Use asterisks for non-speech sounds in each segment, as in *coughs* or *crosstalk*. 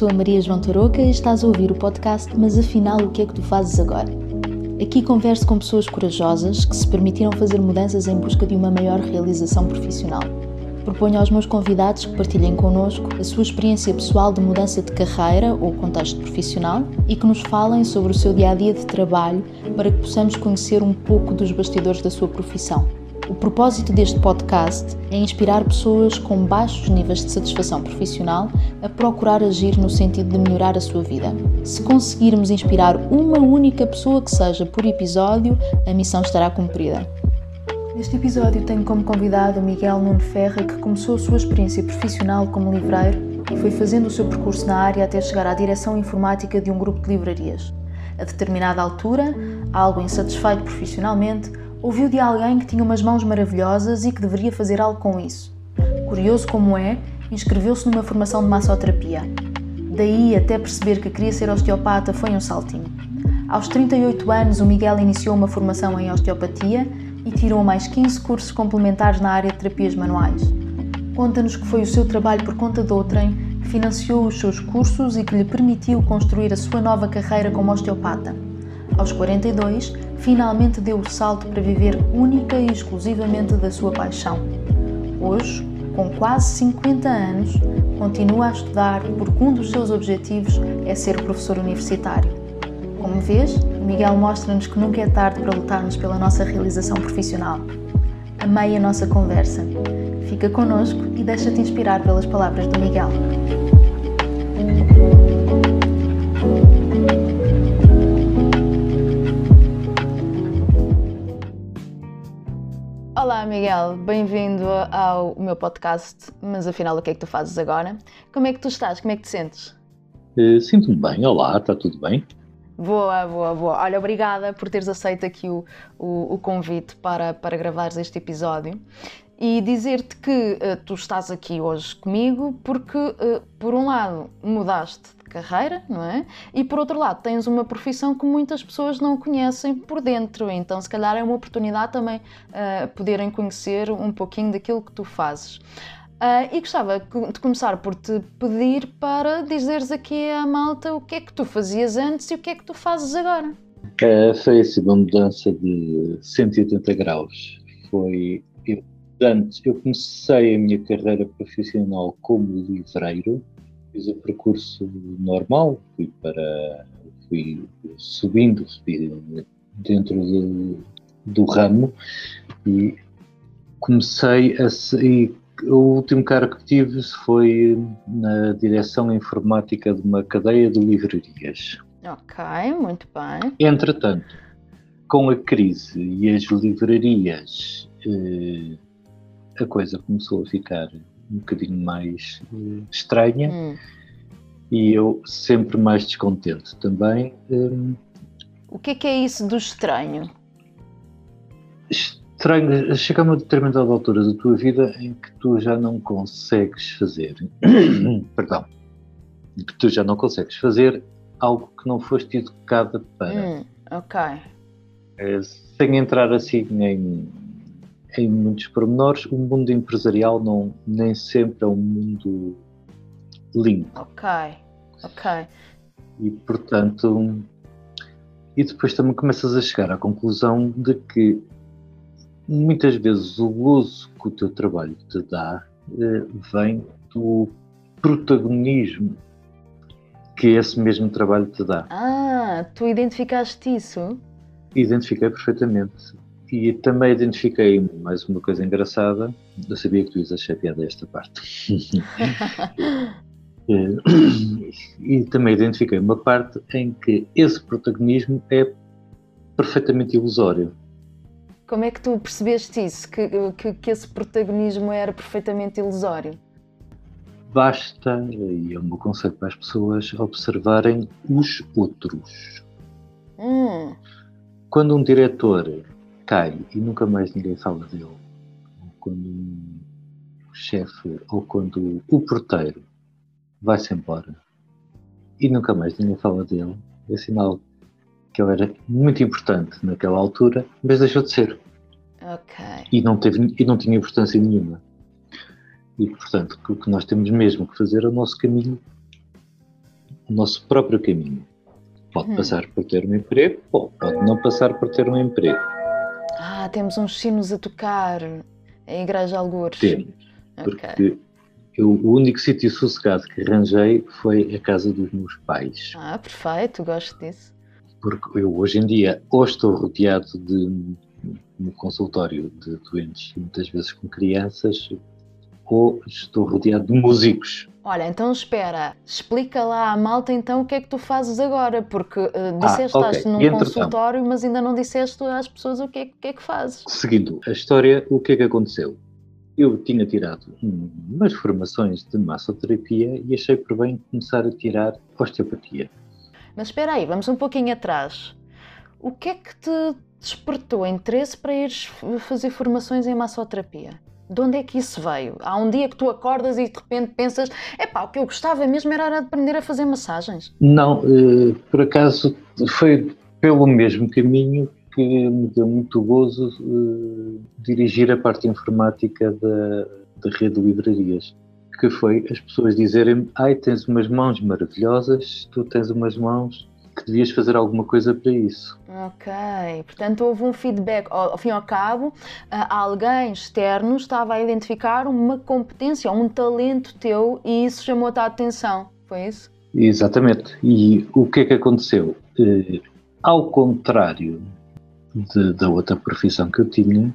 sou a Maria João Tarouca e estás a ouvir o podcast Mas afinal, o que é que tu fazes agora? Aqui converso com pessoas corajosas que se permitiram fazer mudanças em busca de uma maior realização profissional. Proponho aos meus convidados que partilhem connosco a sua experiência pessoal de mudança de carreira ou contexto profissional e que nos falem sobre o seu dia a dia de trabalho para que possamos conhecer um pouco dos bastidores da sua profissão. O propósito deste podcast é inspirar pessoas com baixos níveis de satisfação profissional a procurar agir no sentido de melhorar a sua vida. Se conseguirmos inspirar uma única pessoa que seja por episódio, a missão estará cumprida. Neste episódio tenho como convidado Miguel Nuno Ferra, que começou a sua experiência profissional como livreiro e foi fazendo o seu percurso na área até chegar à direção informática de um grupo de livrarias. A determinada altura, algo insatisfeito profissionalmente, ouviu de alguém que tinha umas mãos maravilhosas e que deveria fazer algo com isso. Curioso como é, inscreveu-se numa formação de massoterapia. Daí até perceber que queria ser osteopata foi um saltinho. Aos 38 anos, o Miguel iniciou uma formação em osteopatia e tirou mais 15 cursos complementares na área de terapias manuais. Conta-nos que foi o seu trabalho por conta de outrem que financiou os seus cursos e que lhe permitiu construir a sua nova carreira como osteopata. Aos 42, finalmente deu o salto para viver única e exclusivamente da sua paixão. Hoje, com quase 50 anos, continua a estudar porque um dos seus objetivos é ser professor universitário. Como vês, Miguel mostra-nos que nunca é tarde para lutarmos pela nossa realização profissional. Amei a nossa conversa. Fica connosco e deixa-te inspirar pelas palavras do Miguel. Miguel, bem-vindo ao meu podcast. Mas afinal, o que é que tu fazes agora? Como é que tu estás? Como é que te sentes? Uh, Sinto-me bem, olá, está tudo bem? Boa, boa, boa. Olha, obrigada por teres aceito aqui o, o, o convite para, para gravares este episódio e dizer-te que uh, tu estás aqui hoje comigo porque, uh, por um lado, mudaste carreira, não é? E por outro lado, tens uma profissão que muitas pessoas não conhecem por dentro, então se calhar é uma oportunidade também uh, poderem conhecer um pouquinho daquilo que tu fazes. Uh, e gostava de começar por te pedir para dizeres aqui à malta o que é que tu fazias antes e o que é que tu fazes agora. Uh, foi assim uma mudança de 180 graus. Foi eu, antes eu comecei a minha carreira profissional como livreiro fiz o percurso normal, fui para fui subindo, subi dentro do, do ramo e comecei a e o último cargo que tive foi na direção informática de uma cadeia de livrarias. Ok, muito bem. Entretanto, com a crise e as livrarias, eh, a coisa começou a ficar um bocadinho mais uh, estranha hum. e eu sempre mais descontente também. Um, o que é que é isso do estranho? Estranho, chega a uma determinada altura da tua vida em que tu já não consegues fazer, *coughs* perdão, que tu já não consegues fazer algo que não foste educada para. Hum, ok. É, sem entrar assim em em muitos pormenores, o mundo empresarial não, nem sempre é um mundo limpo. Ok, ok. E portanto, e depois também começas a chegar à conclusão de que muitas vezes o gozo que o teu trabalho te dá eh, vem do protagonismo que esse mesmo trabalho te dá. Ah, tu identificaste isso? Identifiquei perfeitamente. E também identifiquei mais uma coisa engraçada. Eu sabia que tu ias achar piada esta parte. *laughs* *laughs* e também identifiquei uma parte em que esse protagonismo é perfeitamente ilusório. Como é que tu percebeste isso? Que, que, que esse protagonismo era perfeitamente ilusório? Basta, e é o meu conselho para as pessoas, observarem os outros. Hum. Quando um diretor cai e nunca mais ninguém fala dele, ou quando o chefe ou quando o porteiro vai-se embora e nunca mais ninguém fala dele, é sinal que ele era muito importante naquela altura, mas deixou de ser. Ok. E não, teve, e não tinha importância nenhuma. E, portanto, o que nós temos mesmo que fazer é o nosso caminho o nosso próprio caminho. Pode hum. passar por ter um emprego, ou pode não passar por ter um emprego. Ah, temos uns sinos a tocar em Igreja Algures. Temos, porque okay. eu, o único sítio sossegado que arranjei foi a casa dos meus pais. Ah, perfeito, gosto disso. Porque eu hoje em dia ou estou rodeado de no consultório de doentes, muitas vezes com crianças, ou estou rodeado de músicos. Olha, então espera, explica lá à malta então o que é que tu fazes agora, porque uh, disseste ah, okay. num consultório, mas ainda não disseste às pessoas o que é, que, é que fazes. Seguindo a história, o que é que aconteceu? Eu tinha tirado umas formações de massoterapia e achei por bem começar a tirar osteopatia. Mas espera aí, vamos um pouquinho atrás. O que é que te despertou interesse para ires fazer formações em massoterapia? De onde é que isso veio? Há um dia que tu acordas e de repente pensas: epá, o que eu gostava mesmo era aprender a fazer massagens? Não, eh, por acaso foi pelo mesmo caminho que me deu muito gozo uh, dirigir a parte informática da, da rede de livrarias. Que foi as pessoas dizerem-me: ai, tens umas mãos maravilhosas, tu tens umas mãos que devias fazer alguma coisa para isso. Ok, portanto houve um feedback, ao, fim e ao cabo, alguém externo estava a identificar uma competência, um talento teu e isso chamou-te a atenção, foi isso? Exatamente, e o que é que aconteceu? Eh, ao contrário de, da outra profissão que eu tinha,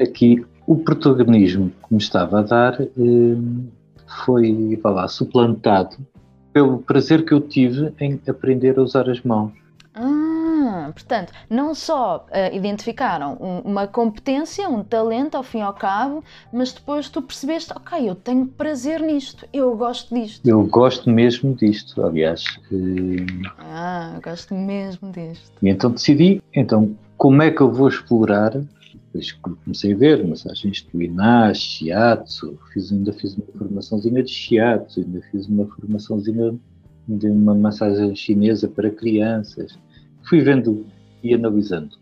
aqui o protagonismo que me estava a dar eh, foi, vá lá, suplantado pelo prazer que eu tive em aprender a usar as mãos. Ah, portanto, não só uh, identificaram um, uma competência, um talento ao fim e ao cabo, mas depois tu percebeste, ok, eu tenho prazer nisto, eu gosto disto. Eu gosto mesmo disto, aliás. Uh... Ah, gosto mesmo disto. E então decidi, então, como é que eu vou explorar depois comecei a ver massagens do Iná, Shiatsu, fiz, ainda fiz uma formaçãozinha de Shiatsu, ainda fiz uma formaçãozinha de uma massagem chinesa para crianças. Fui vendo e analisando.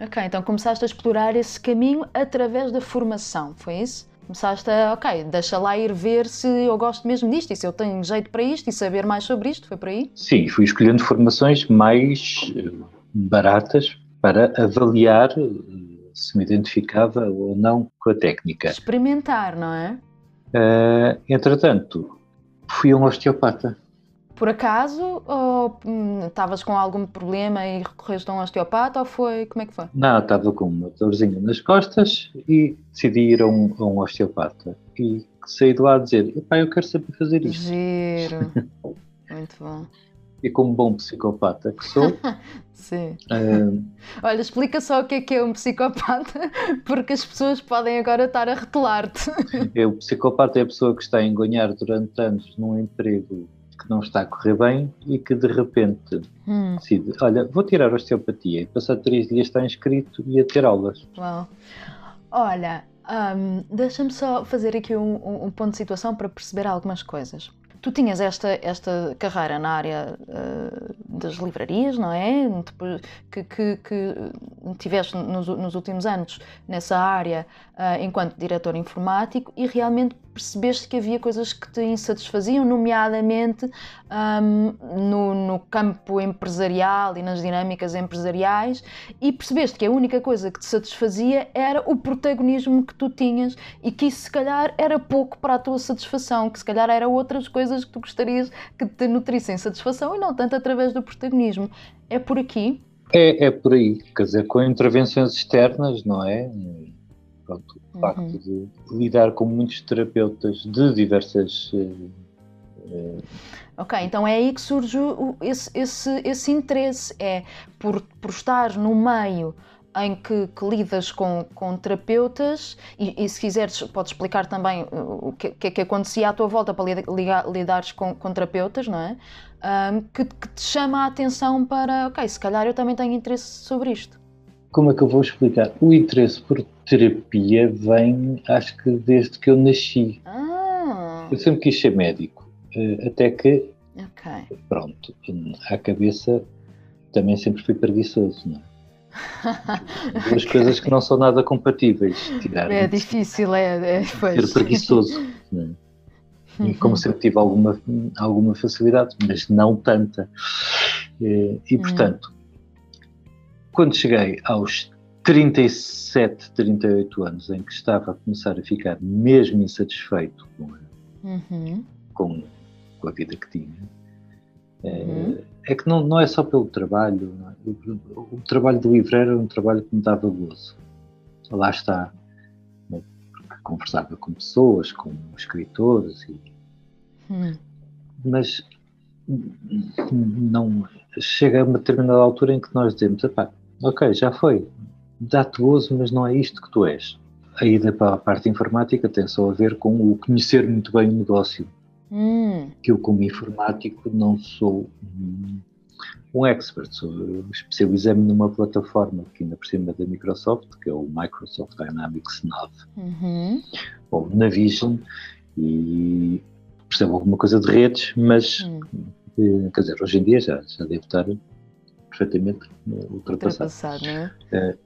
Ok, então começaste a explorar esse caminho através da formação, foi isso? Começaste a, ok, deixa lá ir ver se eu gosto mesmo disto e se eu tenho jeito para isto e saber mais sobre isto, foi por aí? Sim, fui escolhendo formações mais eh, baratas para avaliar eh, se me identificava ou não com a técnica. Experimentar, não é? Uh, entretanto, fui um osteopata. Por acaso, ou hum, estavas com algum problema e recorreste a um osteopata, ou foi, como é que foi? Não, estava com uma dorzinha nas costas e decidi ir a um, a um osteopata. E saí de lá a dizer, pai, eu quero saber fazer isto. Giro, *laughs* muito bom e como bom psicopata que sou. *laughs* Sim. Uh... Olha, explica só o que é que é um psicopata, *laughs* porque as pessoas podem agora estar a retelar-te. É, o psicopata é a pessoa que está a engonhar durante anos num emprego que não está a correr bem e que de repente hum. decide: olha, vou tirar a osteopatia e passar três dias está inscrito e a ter aulas. Uau. Olha, um, deixa-me só fazer aqui um, um ponto de situação para perceber algumas coisas. Tu tinhas esta, esta carreira na área uh, das livrarias, não é? Que, que, que tiveste nos, nos, últimos anos nessa área uh, enquanto diretor informático e realmente percebeste que havia coisas que te insatisfaziam, nomeadamente um, no, no, campo empresarial e nas dinâmicas empresariais, e percebeste que a única coisa que te satisfazia era o protagonismo que tu tinhas e que isso se calhar era pouco para a tua satisfação, que se calhar eram outras coisas que tu gostarias que te nutrissem satisfação e não tanto através do protagonismo. É por aqui? É, é por aí, quer dizer, com intervenções externas, não é? Pronto, facto uhum. de lidar com muitos terapeutas de diversas. Uh, ok, então é aí que surge o, esse, esse, esse interesse, é por, por estar no meio em que, que, lidas com, com terapeutas e, e, se quiseres podes explicar também o que, que é que acontecia à tua volta para ligar, lidares com, com, terapeutas, não é? Um, que, que, te chama a atenção para, ok, se calhar eu também tenho interesse sobre isto. Como é que eu vou explicar? O interesse por terapia vem, acho que desde que eu nasci. Ah. Eu sempre quis ser médico, eh, até que, okay. pronto, à cabeça também sempre fui preguiçoso, não é? *laughs* Duas okay. coisas que não são nada compatíveis. Tirar é difícil, é, é Ser preguiçoso. Não é? E como sempre tive alguma, alguma facilidade, mas não tanta. E, e portanto, quando cheguei aos 37, 38 anos, em que estava a começar a ficar mesmo insatisfeito com, uhum. com, com a vida que tinha, uhum. é, é, que não, não é só pelo trabalho. É? O, o, trabalho do livreiro era um trabalho que me dava gozo. Lá está. Né? Porque conversava com pessoas, com escritores, e, uhum. mas não chega a uma determinada altura em que nós dizemos, ok, já foi, dá-te gozo, mas não é isto que tu és. A ida para a parte informática tem só a ver com o conhecer muito bem o negócio. Hum. Que eu, como informático, não sou um, um expert. Especializei-me numa plataforma que ainda por cima da Microsoft, que é o Microsoft Dynamics 9, uhum. ou Navision, e percebo alguma coisa de redes, mas, hum. Eh, quer dizer, hoje em dia já, já devo estar perfeitamente ultrapassado. ultrapassado não é? Eh,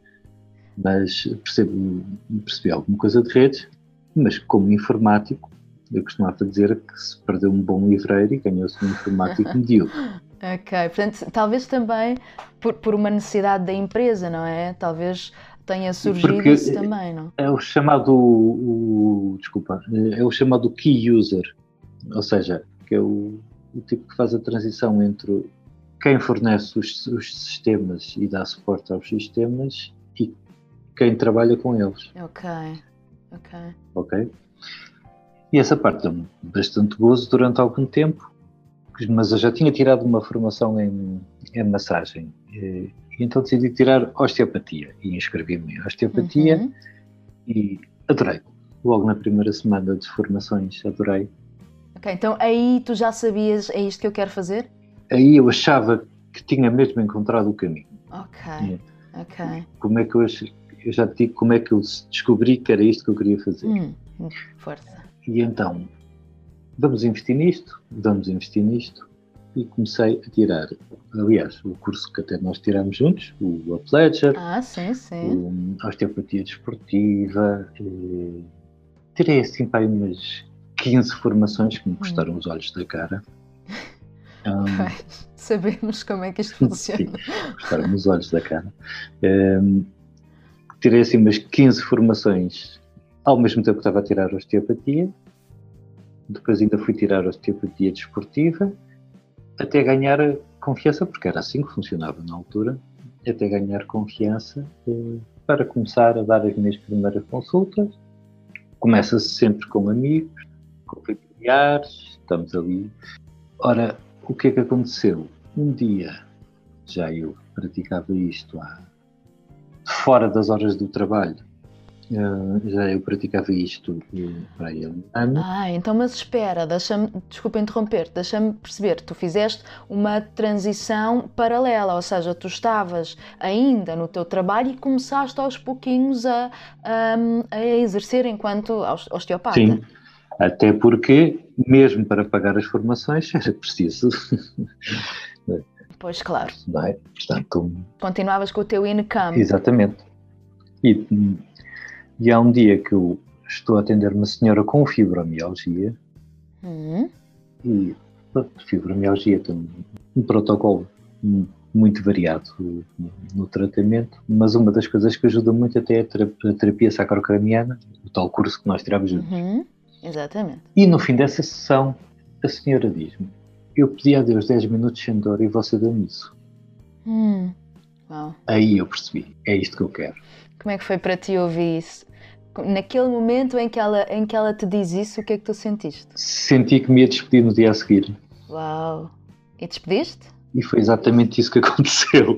mas percebo, percebi alguma coisa de redes, mas como informático, eu costumava dizer que se perdeu um bom livreiro e ganhou-se um informático *laughs* medíocre. Ok, portanto, talvez também por, por uma necessidade da empresa, não é? Talvez tenha surgido Porque isso também, não? É o chamado, o, desculpa, é o chamado key user, ou seja, que é o, o tipo que faz a transição entre quem fornece os, os sistemas e dá suporte aos sistemas e quem trabalha com eles. Ok, ok. Ok? E essa parte deu-me bastante gozo durante algum tempo, mas eu já tinha tirado uma formação em, em massagem. E, então decidi tirar osteopatia e inscrevi-me em osteopatia uhum. e adorei. Logo na primeira semana de formações, adorei. Ok, então aí tu já sabias, é isto que eu quero fazer? Aí eu achava que tinha mesmo encontrado o caminho. Ok, ok. Como é que eu achei? eu já te digo como é que eu descobri que era isto que eu queria fazer. Hum, força. E então, vamos investir nisto, vamos investir nisto, e comecei a tirar, aliás, o curso que até nós tiramos juntos, o Up Ledger, ah, sim, sim. a osteopatia desportiva, e, tirei assim para umas 15 formações que me hum. custaram hum. os olhos da cara. Um, sabemos como é que isto *laughs* funciona. Sim, custaram os olhos da cara. Um, tirei assim umas 15 formações ao mesmo tempo que estava a tirar osteopatia. Depois ainda fui tirar osteopatia desportiva até ganhar confiança, porque era assim que funcionava na altura, até ganhar confiança eh, para começar a dar as minhas primeiras consultas. Começa-se sempre com amigos, com familiares, estamos ali. Ora, o que é que aconteceu? Um dia, já eu praticava isto há fora das horas do trabalho. Uh, já eu praticava isto para aí um ano. Ah, então, mas espera, deixa-me, desculpa interromper, deixa-me perceber, tu fizeste uma transição paralela, ou seja, tu estavas ainda no teu trabalho e começaste aos pouquinhos a, a, a exercer enquanto osteopata. Sim, até porque, mesmo para pagar as formações, *laughs* era preciso Pois, claro. Não é? Portanto, Continuavas com o teu income. Exatamente. E, e há um dia que eu estou a atender uma senhora com fibromialgia uhum. e fibromialgia tem um protocolo muito variado no, tratamento, mas uma das coisas que ajuda muito até é a terapia sacrocraniana, o tal curso que nós tiramos juntos. Uhum. Exatamente. E no fim dessa sessão, a senhora diz-me: eu pedi a Deus 10 minutos sem dor e você deu-me isso. Hum. Aí eu percebi, é isto que eu quero. Como é que foi para ti ouvir isso? Naquele momento em que ela, em que ela te diz isso, o que é que tu sentiste? Senti que me ia despedir no dia a seguir. Uau! E despediste? E foi exatamente isso que *laughs* aconteceu.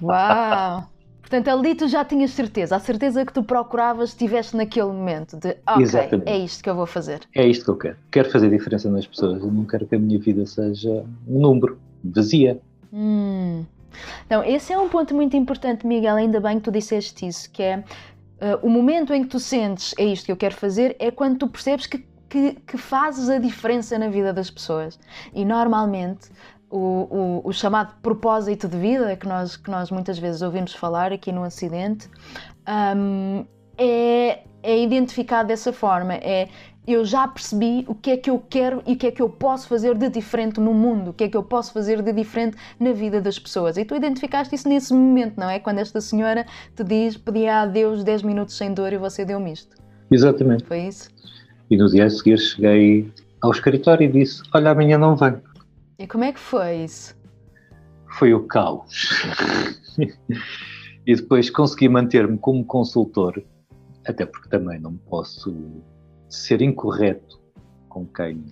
Uau! Portanto, ali tu já tinhas certeza, a certeza que tu procuravas estiveste naquele momento de ok, Exatamente. é isto que eu vou fazer. É isto que eu quero. Quero fazer diferença nas pessoas. Eu não quero que a minha vida seja um número, vazia. Hum. Então, esse é um ponto muito importante, Miguel. Ainda bem que tu disseste isso, que é uh, o momento em que tu sentes é isto que eu quero fazer, é quando tu percebes que, que, que fazes a diferença na vida das pessoas. E normalmente o, o, o, chamado propósito de vida que nós, que nós muitas vezes ouvimos falar aqui no Acidente um, é, é identificado dessa forma. É eu já percebi o que é que eu quero e o que é que eu posso fazer de diferente no mundo, o que é que eu posso fazer de diferente na vida das pessoas. E tu identificaste isso nesse momento, não é? Quando esta senhora te diz, pedia a Deus 10 minutos sem dor e você deu-me isto. Exatamente. Foi isso? E no dia a seguir cheguei ao escritório e disse: Olha, amanhã não venho. E como é que foi isso? Foi o caos. e depois consegui manter-me como consultor, até porque também não posso ser incorreto com quem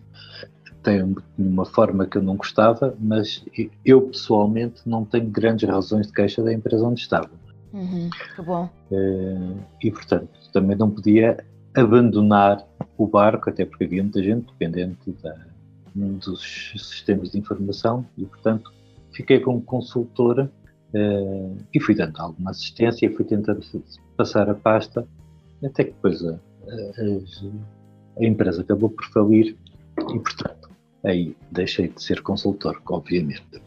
tem uma forma que eu não gostava, mas eu pessoalmente não tenho grandes razões de queixa da empresa onde estava. Uhum, que bom. Eh, e portanto também não podia abandonar o barco, até porque havia muita gente dependente da, dos sistemas de informação e portanto fiquei como consultora uh, e fui dando alguma assistência e fui tentando passar a pasta até que depois a, a, a empresa acabou por falir e, portanto, aí deixei de ser consultor, obviamente.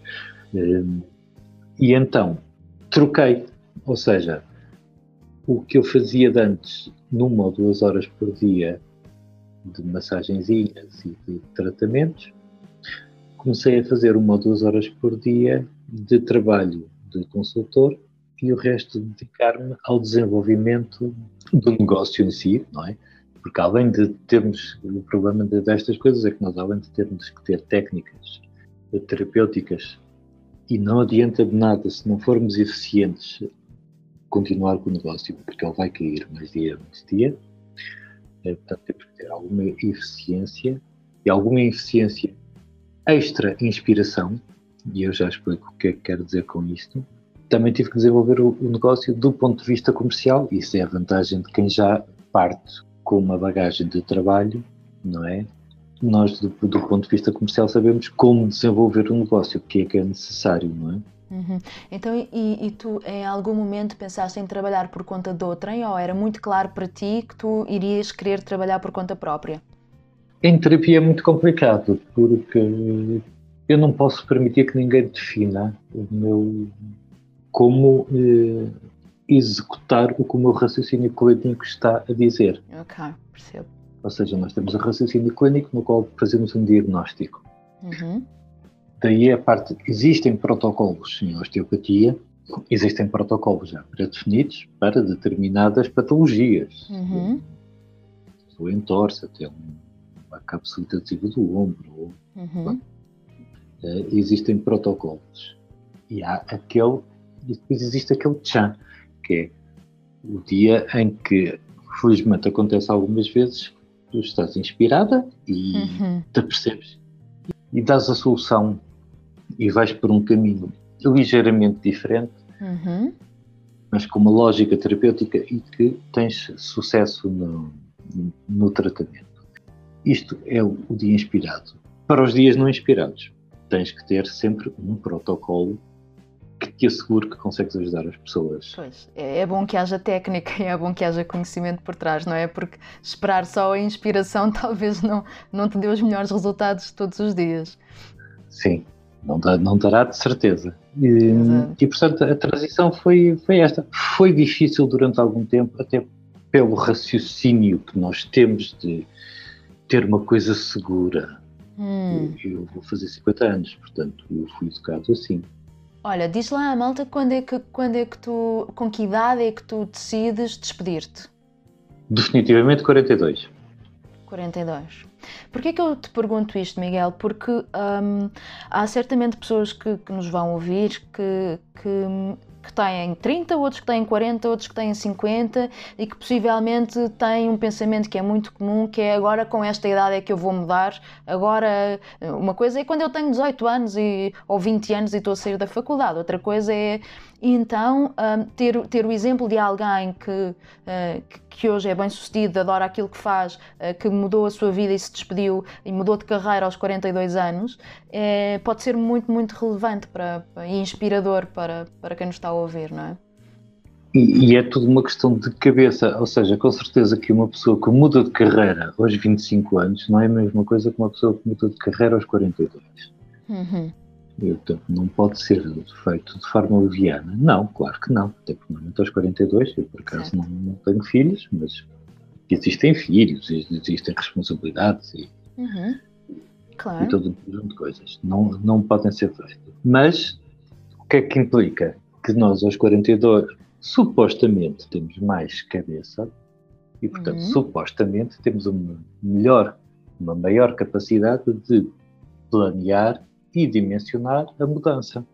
Um, e então troquei, ou seja, o que eu fazia de antes, numa ou duas horas por dia, de massagenzinhas e de tratamentos, comecei a fazer uma ou duas horas por dia de trabalho de consultor e o resto dedicar-me ao desenvolvimento do negócio em si, não é? Porque além de termos, o problema destas coisas é que nós além de termos que ter técnicas terapêuticas e não adianta de nada se não formos eficientes continuar com o negócio, porque ele vai cair mais dia mais dia. É, portanto, ter alguma eficiência e alguma eficiência extra inspiração, e eu já explico o que é que quero dizer com isto também tive que desenvolver o, o negócio do ponto de vista comercial. Isso é a vantagem de quem já parte com uma bagagem de trabalho, não é? Nós, do, do ponto de vista comercial, sabemos como desenvolver um negócio, o que é que é necessário, não é? Uhum. Então, e, e, tu em algum momento pensaste em trabalhar por conta de outrem ou era muito claro para ti que tu irias querer trabalhar por conta própria? Em terapia é muito complicado porque eu não posso permitir que ninguém defina o meu, como eh, executar o que o meu raciocínio clínico está a dizer. Ok, percebo. Ou seja, nós temos o raciocínio clínico no qual fazemos um diagnóstico. Uhum. Daí a parte, existem protocolos em osteopatia, existem protocolos já pré-definidos para determinadas patologias. Uhum. O entorse, até uma cápsula adesiva do ombro. Uhum. Uh, existem protocolos. E há aquele e depois existe aquele tchan, que é o dia em que, felizmente acontece algumas vezes, tu estás inspirada e uhum. te percebes e dás a solução e vais por um caminho ligeiramente diferente, uhum. mas com uma lógica terapêutica e que tens sucesso no, no tratamento. Isto é o, o dia inspirado. Para os dias não inspirados, tens que ter sempre um protocolo que te asseguro que consegues ajudar as pessoas. Pois, é, é bom que haja técnica e é bom que haja conhecimento por trás, não é? Porque esperar só a inspiração *laughs* talvez não, não te dê os melhores resultados todos os dias. Sim, não, dá, não dará de certeza. E, e, portanto a transição foi, foi esta. Foi difícil durante algum tempo, até pelo raciocínio que nós temos de ter uma coisa segura. Hum. Eu, eu vou fazer 50 anos, portanto eu fui educado assim. Olha, diz lá, malta, quando é que, quando é que tu, com que idade é que tu decides despedir-te? Definitivamente 42. 42. Porquê é que eu te pergunto isto, Miguel? Porque hum, há certamente pessoas que, que, nos vão ouvir que, que que têm 30, outros que têm 40, outros que têm 50 e que possivelmente têm um pensamento que é muito comum, que é agora com esta idade é que eu vou mudar, agora uma coisa é quando eu tenho 18 anos e, ou 20 anos e estou a sair da faculdade, outra coisa é então um, ter, ter o exemplo de alguém que, uh, que hoje é bem sucedido, adora aquilo que faz, uh, que mudou a sua vida e se despediu e mudou de carreira aos 42 anos, é, pode ser muito, muito relevante para, e inspirador para, para quem nos está a ouvir, não é? E, e, é tudo uma questão de cabeça, ou seja, com certeza que uma pessoa que muda de carreira aos 25 anos não é a mesma coisa que uma pessoa que muda de carreira aos 42. Uhum. Portanto, não pode ser feito de forma leviana. Não, claro que não. Até porque normalmente aos 42, eu por acaso não, não, tenho filhos, mas existem filhos, existem responsabilidades e, uhum. claro. e todo um conjunto de coisas. Não, não podem ser feitas. Mas o que é que implica? Que nós aos 42 supostamente temos mais cabeça e, portanto, uhum. supostamente temos uma melhor, uma maior capacidade de planear e dimensionar a mudança.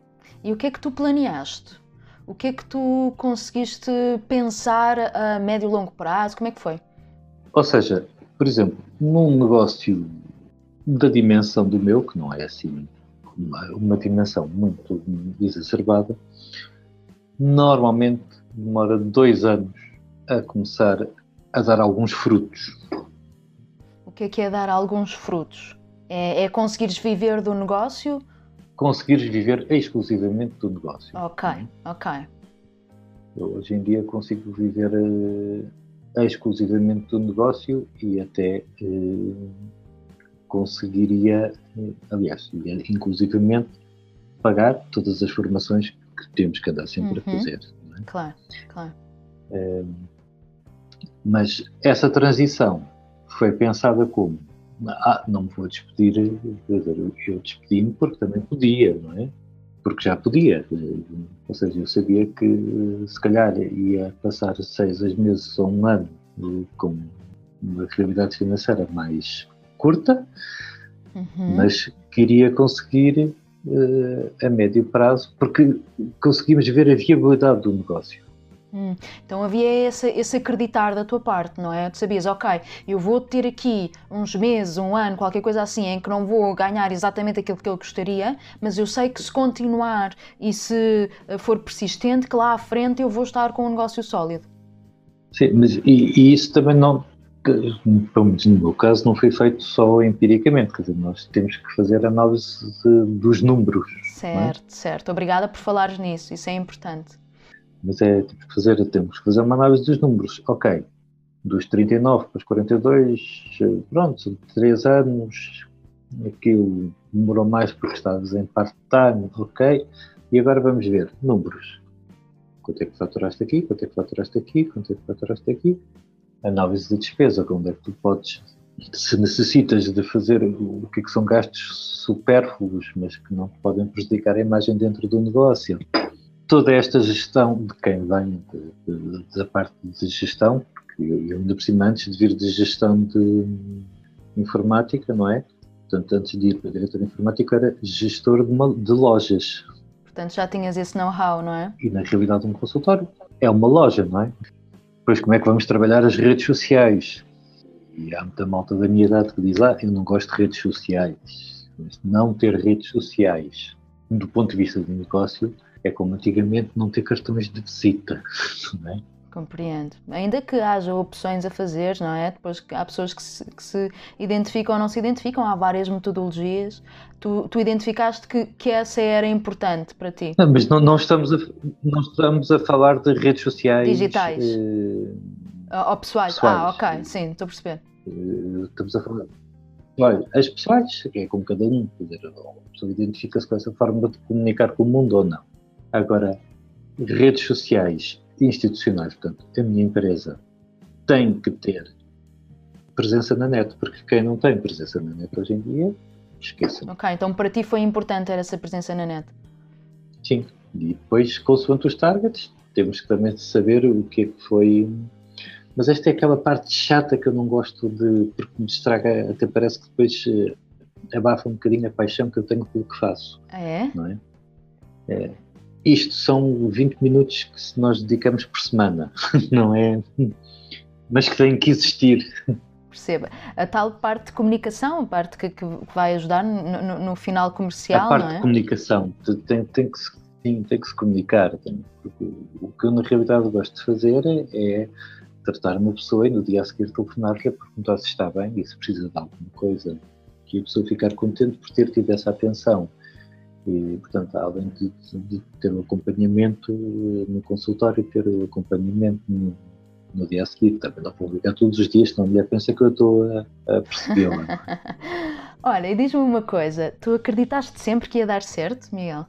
E o que é que tu planeaste? O que é que tu conseguiste pensar a médio e longo prazo? Como é que foi? Ou seja, por exemplo, num negócio da dimensão do meu, que não é assim uma, uma dimensão muito exacerbada, normalmente demora dois anos a começar a dar alguns frutos. O que é que é dar alguns frutos? É, é conseguires viver do negócio? Conseguires viver exclusivamente do negócio. Ok, ok. Eu, hoje em dia consigo viver uh, exclusivamente do negócio e até uh, conseguiria, uh, aliás, inclusivamente pagar todas as formações que temos que andar sempre uhum. a fazer. É? Claro, claro. mas essa transição foi pensada como ah, não me vou despedir, eu despedi-me porque também podia, não é? Porque já podia. Ou seja, eu sabia que se calhar ia passar seis, seis meses ou um ano com uma realidade financeira mais curta, uhum. mas queria conseguir uh, a médio prazo, porque conseguimos ver a viabilidade do negócio. Hum, então havia esse, esse acreditar da tua parte, não é? Tu sabias, ok, eu vou ter aqui uns meses, um ano, qualquer coisa assim, em que não vou ganhar exatamente aquilo que eu gostaria, mas eu sei que se continuar e se eh, for persistente, que lá à frente eu vou estar com um negócio sólido. Sim, mas e, e isso também não, pelo menos no meu caso, não foi feito só empiricamente, quer dizer, nós temos que fazer análise de, dos números. É? Certo, é? certo. Obrigada por falares nisso, isso é importante. Mas é, temos que fazer, temos que fazer uma análise dos números. Ok, dos 39 para os 42, pronto, 3 anos, aquilo demorou mais porque estavas em part-time, ok. E agora vamos ver números. Quanto é que faturaste aqui, quanto é que faturaste aqui, quanto é que faturaste aqui. Análise de despesa, onde é que tu podes, se necessitas de fazer o que, é que são gastos supérfluos, mas que não te podem prejudicar a imagem dentro do negócio toda esta gestão de quem vem de, de, da parte de gestão, porque eu ainda por cima antes de vir de gestão de informática, não é? Portanto, antes de ir para diretor de informática era gestor de, uma, de lojas. Portanto, já tinhas esse know-how, não é? E na realidade um consultório é uma loja, não é? Depois como é que vamos trabalhar as redes sociais? E há muita malta da minha idade que diz, ah, eu não gosto de redes sociais. Mas não ter redes sociais, do ponto de vista do negócio, é como antigamente não ter cartões de visita, *laughs* não é? Compreendo. Ainda que haja opções a fazer, não é? Depois há pessoas que se, que se identificam ou não se identificam, há várias metodologias. Tu, tu identificaste que, que essa era importante para ti. Não, mas não, não, estamos a, não estamos a falar de redes sociais digitais eh, ou pessoais. pessoais. Ah, ok, sim, estou a perceber. Eh, estamos a falar. Olha, as pessoais, é como cada um, quer dizer, a pessoa identifica-se com essa forma de comunicar com o mundo ou não. Agora, redes sociais institucionais, portanto, a minha empresa tem que ter presença na net, porque quem não tem presença na net hoje em dia, esqueça. Ok, então para ti foi importante ter essa presença na net? Sim, e depois, consoante os targets, temos que também saber o que é que foi. Mas esta é aquela parte chata que eu não gosto de. porque me estraga, até parece que depois eh, abafa um bocadinho a paixão que eu tenho pelo que faço. Ah, é? Não é? é isto são 20 minutos que nós dedicamos por semana, *laughs* não é? Mas que têm que existir. Perceba. A tal parte de comunicação, a parte que, que vai ajudar no, no, final comercial, a parte não é? de comunicação tem, tem, que se, tem, tem que se comunicar. Tem, o que eu na realidade gosto de fazer é, é tratar uma pessoa e no dia a seguir telefonar-lhe a perguntar se está bem e se precisa de alguma coisa. Que a pessoa ficar contente por ter tido essa atenção. E, portanto, além de, de, ter o acompanhamento no consultório, ter o acompanhamento no, no dia a seguir. Também não vou ligar todos os dias, senão a mulher pensa que eu estou a, a persegui-la. *laughs* Olha, e diz-me uma coisa: tu acreditaste sempre que ia dar certo, Miguel?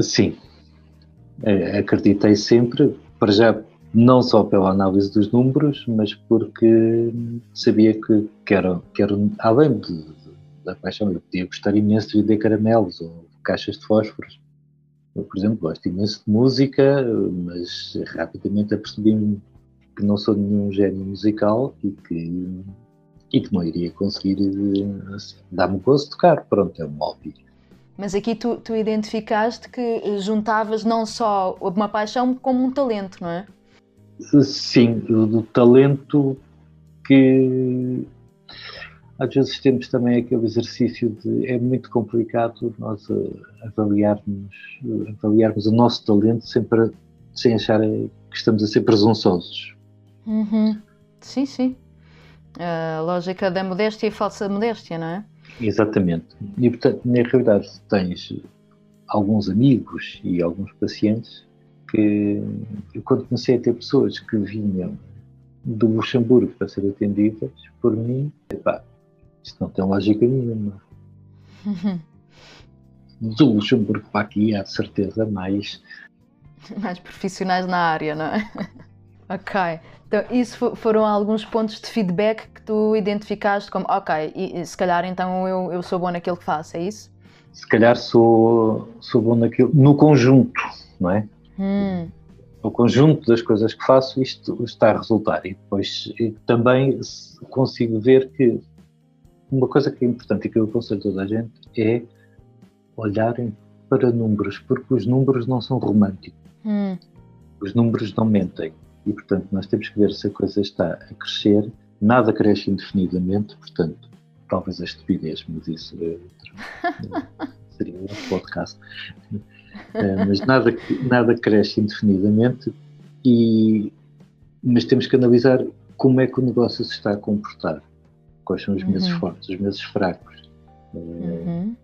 Sim, é, acreditei sempre, para já não só pela análise dos números, mas porque sabia que, que, era, que era além de, da paixão, eu podia gostar imenso de vender caramelos ou caixas de fósforos. Eu, por exemplo, gosto imenso de música, mas rapidamente apercebi-me que não sou nenhum gênio musical e que, e que não iria conseguir assim, dar-me gosto de tocar. Pronto, é um hobby. Mas aqui tu, tu identificaste que juntavas não só uma paixão como um talento, não é? Sim, do talento que às vezes temos também aquele exercício de é muito complicado nós eh, avaliarmos, avaliarmos o nosso talento sempre sem achar que estamos a ser presunçosos. Uhum. Sim, sim. A lógica da modéstia e falsa modéstia, não é? Exatamente. E portanto, na realidade, tens alguns amigos e alguns pacientes que eu quando comecei a ter pessoas que vinham do Luxemburgo para ser atendidas por mim, epá, isto não tem lógica nenhuma. Do Luxemburgo para aqui há de certeza mais mais profissionais na área, não é? ok. Então, isso foram alguns pontos de feedback que tu identificaste como, ok, e, e se calhar então eu, eu sou bom naquilo que faço, é isso? Se calhar sou, sou bom naquilo, no conjunto, não é? Hum. O conjunto das coisas que faço, isto está a resultar. E depois e também consigo ver que uma coisa que é importante e que eu aconselho toda a gente é olharem para números, porque os números não são românticos. Hum. Os números não mentem. E, portanto, nós temos que ver se a coisa está a crescer. Nada cresce indefinidamente, portanto, talvez a estupidez, mas isso é *laughs* seria um podcast. É, mas nada, nada cresce indefinidamente, e, mas temos que analisar como é que o negócio se está a comportar. Quais são os meses uhum. fortes, os meses fracos. É, uhum.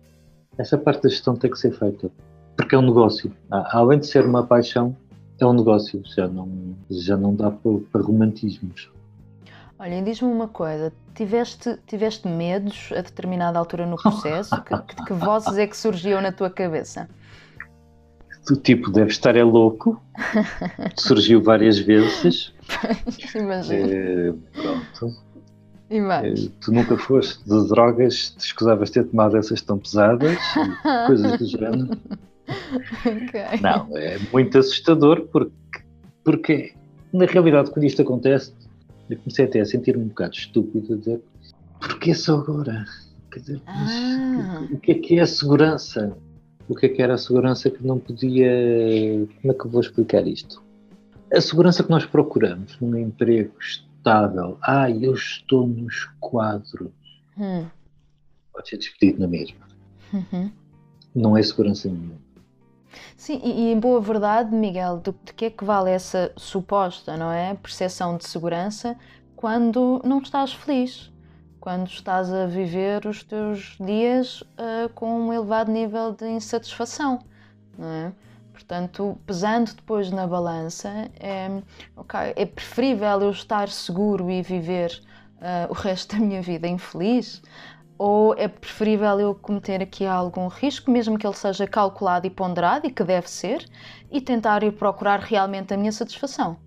Essa parte da gestão tem que ser feita, porque é um negócio. Além de ser uma paixão, é um negócio, já não, já não dá para, para romantismos. Olha, diz-me uma coisa, tiveste, tiveste medos a determinada altura no processo? que, que, que vozes é que surgiam na tua cabeça? do tipo deve estar é louco, *laughs* surgiu várias vezes. Imagina. É, pronto. E mais? É, tu nunca foste de drogas, te escusavas ter tomado essas tão pesadas, *laughs* coisas do género. Okay. Não, é muito assustador porque, porque na realidade quando isto acontece eu comecei até a sentir-me um bocado estúpido a dizer porquê só agora? Quer dizer, ah. o que é que é a segurança? o que é que era a segurança que não podia. Como é que eu vou explicar isto? A segurança que nós procuramos num emprego Ah, eu estou nos quadros. Hum. Pode ser despedido na mesma. Uhum. Não é segurança nenhuma. Sim, e, e, em boa verdade, Miguel, de, de que é que vale essa suposta, não é? Percepção de segurança quando não estás feliz? quando estás a viver os teus dias uh, com um elevado nível de insatisfação, não é? Portanto, pesando depois na balança, é, okay, é preferível eu estar seguro e viver uh, o resto *laughs* da minha vida infeliz? Ou é preferível eu cometer aqui algum risco, mesmo que ele seja calculado e ponderado, e que deve ser, e tentar ir procurar realmente a minha satisfação?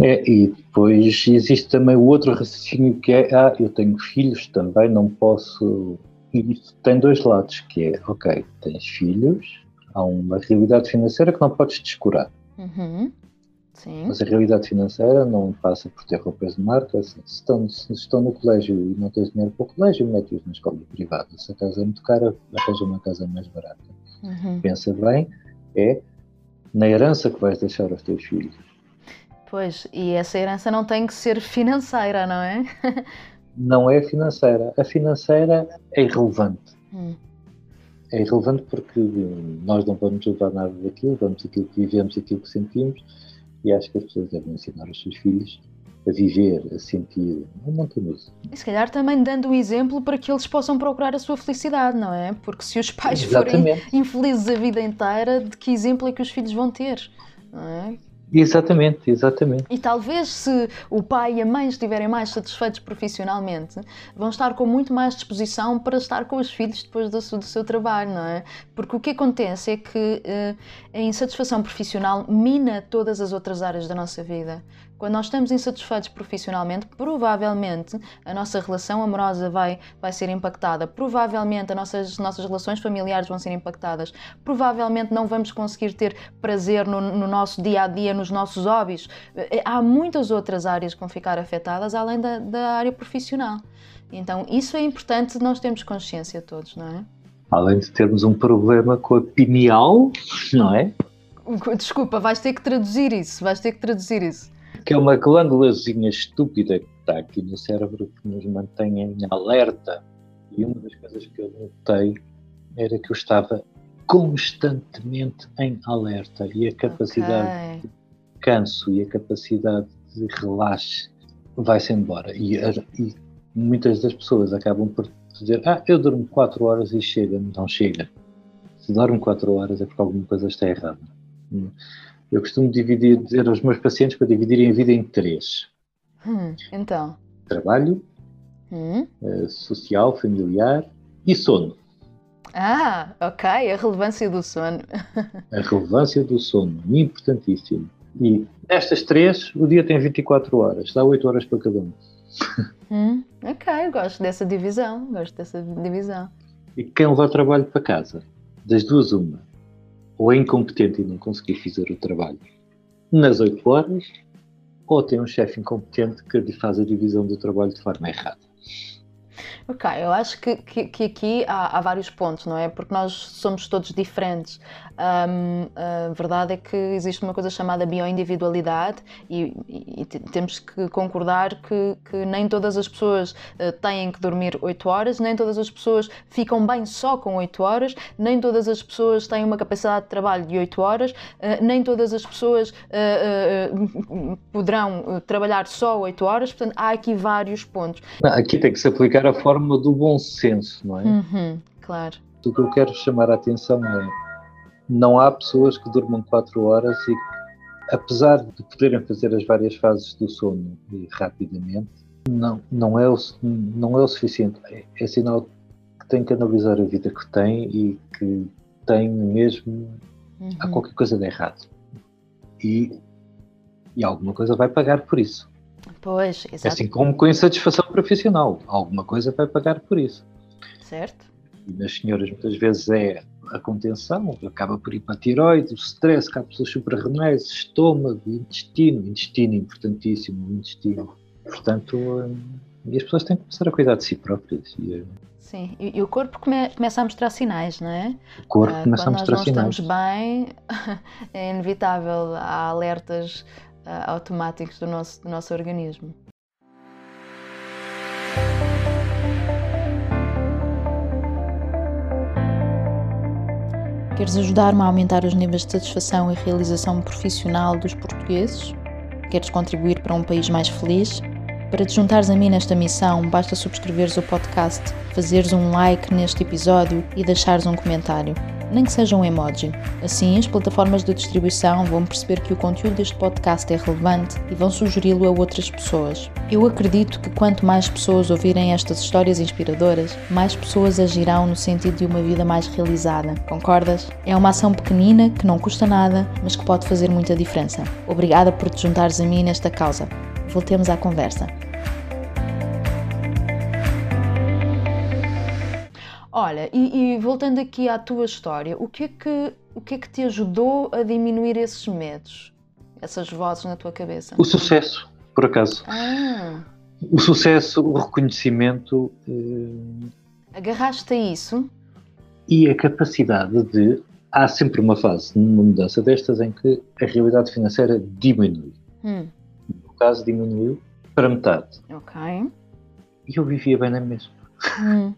É, e depois existe também o outro raciocínio que é, ah, eu tenho filhos também, não posso. E isso tem dois lados, que é, ok, tens filhos, há uma realidade financeira que não podes descurar. Uhum. Sim. Mas a realidade financeira não passa por ter roupas de marca. Se estão, se estão no colégio e não tens dinheiro para o colégio, mete-os na escola privada. Se a casa é muito cara, arranja uma casa mais barata. Uhum. Pensa bem, é na herança que vais deixar aos teus filhos. Pois, e essa herança não tem que ser financeira, não é? *laughs* não é financeira. A financeira é irrelevante. Hum. É irrelevante porque nós não vamos levar nada daquilo, vamos aquilo que vivemos, aquilo que sentimos, e acho que as pessoas devem ensinar os seus filhos a viver, a sentir, não tem isso. E se calhar também dando um exemplo para que eles possam procurar a sua felicidade, não é? Porque se os pais Exatamente. forem infelizes a vida inteira, de que exemplo é que os filhos vão ter? Não é? Exatamente, exatamente. E talvez se o pai e a mãe estiverem mais satisfeitos profissionalmente, vão estar com muito mais disposição para estar com os filhos depois do, do seu trabalho, não é? Porque o que acontece é que uh, a insatisfação profissional mina todas as outras áreas da nossa vida. Quando nós estamos insatisfeitos profissionalmente, provavelmente a nossa relação amorosa vai, vai ser impactada, provavelmente as nossas, nossas relações familiares vão ser impactadas, provavelmente não vamos conseguir ter prazer no, no nosso dia a dia, nos nossos hobbies. Eh, há muitas outras áreas que vão ficar afetadas além da, da área profissional. Então, isso é importante nós termos consciência todos, não é? Além de termos um problema com a pineal, não é? Desculpa, vais ter que traduzir isso, vais ter que traduzir isso que é uma glândulazinha estúpida que está aqui no cérebro que nos mantém em alerta. E uma das coisas que eu notei era que eu estava constantemente em alerta e a capacidade okay. de canso e a capacidade de relaxe vai-se embora. E, e, muitas das pessoas acabam por dizer: Ah, eu durmo 4 horas e chega. Não chega. Se dorme 4 horas é porque alguma coisa está errada. Eu costumo dividir, dizer aos meus pacientes para dividirem a vida em três. Hum, então. Trabalho, hum. uh, social, familiar e sono. Ah, ok, a relevância do sono. a relevância do sono, importantíssimo. E nestas três, o dia tem 24 horas, dá 8 horas para cada um. Hum, ok, gosto dessa divisão, gosto dessa divisão. E quem leva o trabalho para casa? Das duas, uma ou é incompetente e não conseguir fazer o trabalho nas 8 horas, ou tem um chefe incompetente que faz a divisão do trabalho de forma errada. Ok, eu acho que, que, que aqui há, há, vários pontos, não é? Porque nós somos todos diferentes. Um, a verdade é que existe uma coisa chamada bioindividualidade e, e, e temos que concordar que, que, nem todas as pessoas uh, têm que dormir 8 horas, nem todas as pessoas ficam bem só com 8 horas, nem todas as pessoas têm uma capacidade de trabalho de 8 horas, uh, nem todas as pessoas uh, poderão trabalhar só 8 horas, portanto há aqui vários pontos. Aqui tem que se aplicar a forma forma do bom senso, não é? Uhum, claro. O que eu quero chamar a atenção é não há pessoas que durmam 4 horas e apesar de poderem fazer as várias fases do sono rapidamente, não, não, é, o, não é o suficiente. É, é sinal que tem que analisar a vida que tem e que tem mesmo. Uhum. Há qualquer coisa de errado. E, e alguma coisa vai pagar por isso. Pois, exato. Assim como com insatisfação profissional, alguma coisa vai pagar por isso. Certo. E nas senhoras muitas vezes é a contenção, acaba por ir para a tiroide, o stress, cápsulas suprarrenais, estômago, intestino, intestino importantíssimo, o intestino. Portanto, hum, e as pessoas têm que começar a cuidar de si próprias. E, hum, Sim, e, e, o corpo come, começa a mostrar sinais, não é? O corpo uh, começa a mostrar sinais. Quando nós não estamos bem, *laughs* é inevitável, há alertas automáticos do nosso, do nosso organismo. Queres ajudar-me a aumentar os níveis de satisfação e realização profissional dos portugueses? Queres contribuir para um país mais feliz? Para te juntares a mim nesta missão, basta subscreveres o podcast, fazeres um like neste episódio e deixares um comentário nem que seja um emoji. Assim, as plataformas de distribuição vão perceber que o conteúdo deste podcast é relevante e vão sugeri-lo a outras pessoas. Eu acredito que quanto mais pessoas ouvirem estas histórias inspiradoras, mais pessoas agirão no sentido de uma vida mais realizada. Concordas? É uma ação pequenina que não custa nada, mas que pode fazer muita diferença. Obrigada por te juntares a mim nesta causa. Voltemos à conversa. Olha, e, e, voltando aqui à tua história, o que, é que, o que é que te ajudou a diminuir esses medos, essas vozes na tua cabeça? O sucesso, por acaso. Ah. O sucesso, o reconhecimento. Eh... Agarraste a isso? E a capacidade de. Há sempre uma fase numa mudança destas em que a realidade financeira diminui. Hum. No caso, diminuiu para metade. Ok. E eu vivia bem na mesma. Hum.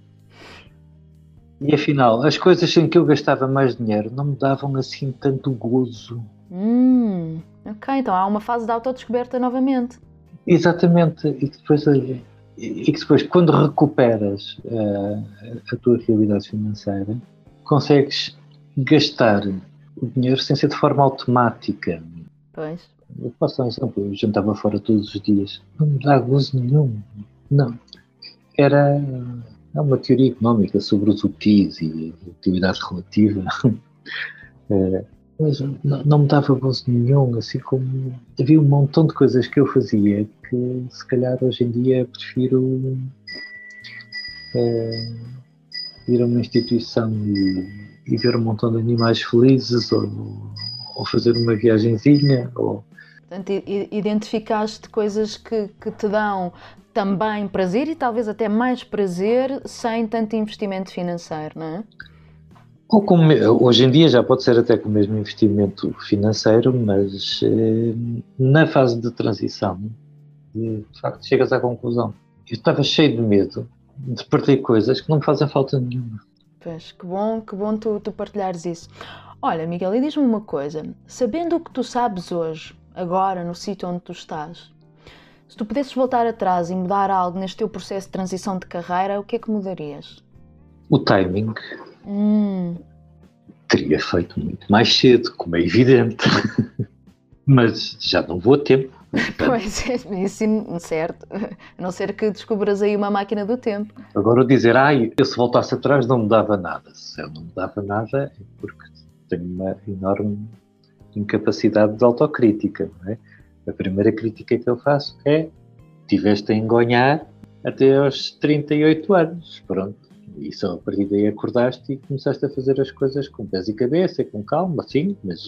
E afinal, as coisas em que eu gastava mais dinheiro não me davam assim tanto gozo. Hum, ok, então há uma fase de autodescoberta novamente. Exatamente, e depois, e depois quando recuperas uh, a tua realidade financeira, consegues gastar o dinheiro sem ser de forma automática. Pois. eu posso dar um exemplo, eu jantava fora todos os dias, não me dá gozo nenhum, não. Era é uma teoria económica sobre os UTIs e utilidade relativa, é, *laughs* mas não, não me dava gozo nenhum, assim como havia um montão de coisas que eu fazia que se calhar hoje em dia prefiro é, ir a uma instituição e, e, ver um montão de animais felizes ou, ou fazer uma viagemzinha ou Portanto, identificaste coisas que, que te dão também prazer e talvez até mais prazer sem tanto investimento financeiro, não é? Ou com, hoje em dia já pode ser até com o mesmo investimento financeiro, mas eh, na fase de transição, de facto, chegas à conclusão. Eu estava cheio de medo de perder coisas que não me fazem falta nenhuma. Pois, que bom, que bom tu, tu partilhares isso. Olha, Miguel, e diz-me uma coisa: sabendo o que tu sabes hoje, agora, no sítio onde tu estás, se tu pudesses voltar atrás e mudar algo neste teu processo de transição de carreira, o que é que mudarias? O timing. Hum. Teria feito muito mais cedo, como é evidente. *laughs* Mas já não vou a tempo. *laughs* Pois é, isso certo. A não ser que descubras aí uma máquina do tempo. Agora dizer, ai, eu se voltasse atrás não mudava nada. Se eu não mudava nada é porque tenho uma enorme incapacidade de autocrítica. É? A primeira crítica que eu faço é tiveste a engonhar até aos 38 anos. Pronto, e só a partir daí acordaste e começaste a fazer as coisas com pés e cabeça, com calma, sim, mas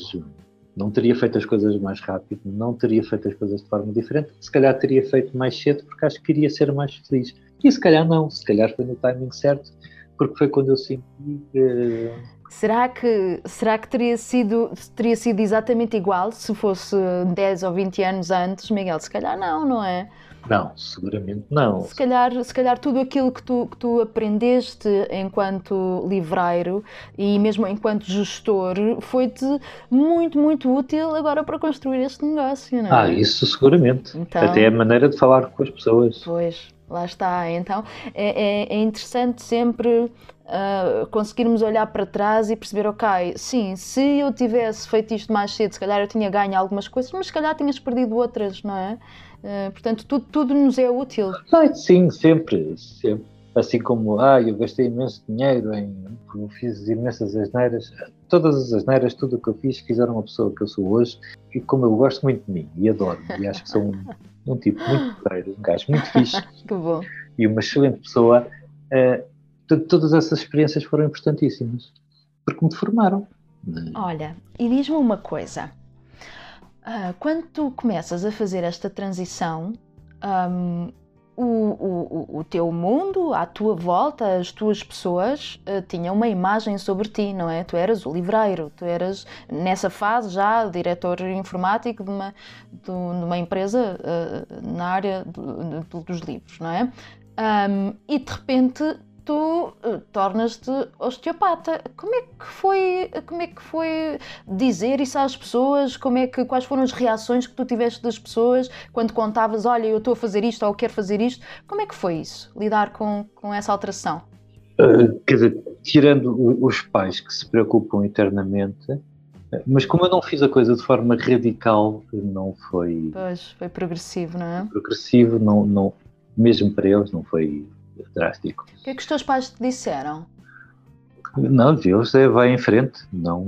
não teria feito as coisas mais rápido, não teria feito as coisas de forma diferente, se calhar teria feito mais cedo porque acho que queria ser mais feliz. E se calhar não, se calhar foi no timing certo, porque foi quando eu senti. Uh... Será que, será que teria, sido, teria sido exatamente igual se fosse 10 ou 20 anos antes, Miguel? Se calhar não, não é? Não, seguramente não. Se calhar, se calhar tudo aquilo que tu, que tu aprendeste enquanto livreiro e mesmo enquanto gestor foi-te muito, muito útil agora para construir este negócio, não é? Ah, isso seguramente. Então, Até a maneira de falar com as pessoas. Pois, lá está. Então é, é, é interessante sempre Uh, conseguirmos olhar para trás e perceber, ok, sim, se eu tivesse feito isto mais cedo, se calhar eu tinha ganho algumas coisas, mas se calhar tinhas perdido outras, não é? Uh, portanto, tudo, tudo nos é útil. Sim, sempre, sempre. Assim como, ah, eu gastei imenso dinheiro em. Eu fiz imensas asneiras. Todas as asneiras, tudo o que eu fiz, fizeram a pessoa que eu sou hoje. E como eu gosto muito de mim e adoro, e acho que sou um, um tipo muito porreiro, um gajo muito fixe. *laughs* E uma excelente pessoa. Uh, todas essas experiências foram importantíssimas. Porque me formaram. Olha, e diz-me uma coisa. Uh, quando tu começas a fazer esta transição, um, o, o, o, teu mundo, à tua volta, as tuas pessoas uh, tinham uma imagem sobre ti, não é? Tu eras o livreiro, tu eras, nessa fase já, diretor informático de uma, de uma empresa uh, na área do, do, dos livros, não é? Um, e de repente tu uh, tornas-te osteopata. Como é que foi, como é que foi dizer isso às pessoas? Como é que quais foram as reações que tu tiveste das pessoas quando contavas, olha, eu estou a fazer isto ou quero fazer isto? Como é que foi isso? Lidar com, com essa alteração? Uh, quer dizer, tirando os pais que se preocupam internamente, mas como eu não fiz a coisa de forma radical, não foi. Pois, foi progressivo, não é? Progressivo, não, não, mesmo para eles, não foi drástico. O que é que os teus pais te disseram? Não, Deus é, vai em frente. Não.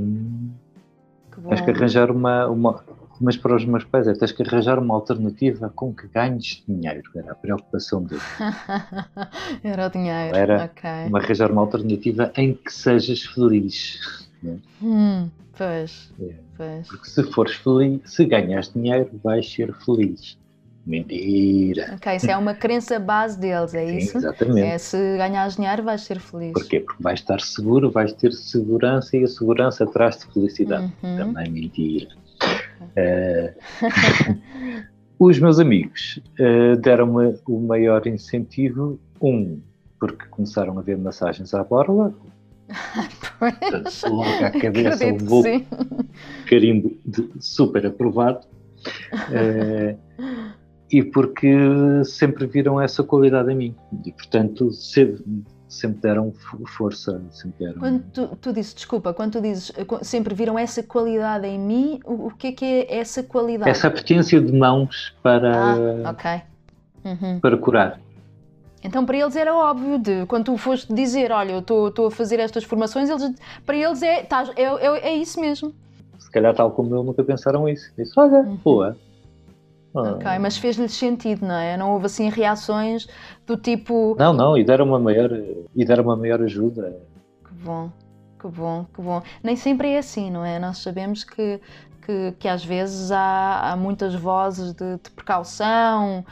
Que tens que arranjar uma, uma. Mas para os meus pais é tens que arranjar uma alternativa com que ganhes dinheiro. Era a preocupação deles. *laughs* Era o dinheiro. Era okay. uma, arranjar uma alternativa em que sejas feliz. Né? Hum, pois, é. pois. Porque se fores feliz, se ganhas dinheiro, vais ser feliz. Mentira. Ok, isso é uma crença base deles, é Sim, isso? Exatamente. É se ganhares dinheiro vais ser feliz. Porquê? Porque vais estar seguro, vais ter segurança e a segurança traz-te felicidade. Uhum. Também mentira. Uh, *laughs* os meus amigos uh, deram-me o maior incentivo, um, porque começaram a ver massagens à borla, *laughs* logo à cabeça um voo carimbo de super aprovado. Uh, e porque sempre viram essa qualidade em mim. E, portanto, ser, sempre deram força, sempre deram... Quando tu, tu dizes, desculpa, quando tu dizes eh, sempre viram essa qualidade em mim, o, o que é que é essa qualidade? Essa apetência de mãos para, ah, okay. uhum. para curar. Então para eles era óbvio, de, quando tu foste dizer, olha, eu estou a fazer estas formações, eles, para eles é, tá, é, é, é, isso mesmo. Se calhar tal como eu nunca pensaram isso. Disse, olha, uhum. boa, ah. Ok, mas fez-lhes sentido, não é? Não houve assim reações do tipo. Não, não, e deram uma maior, e deram uma maior ajuda. Que bom, que bom, que bom. Nem sempre é assim, não é? Nós sabemos que que, que às vezes há, há muitas vozes de, de precaução,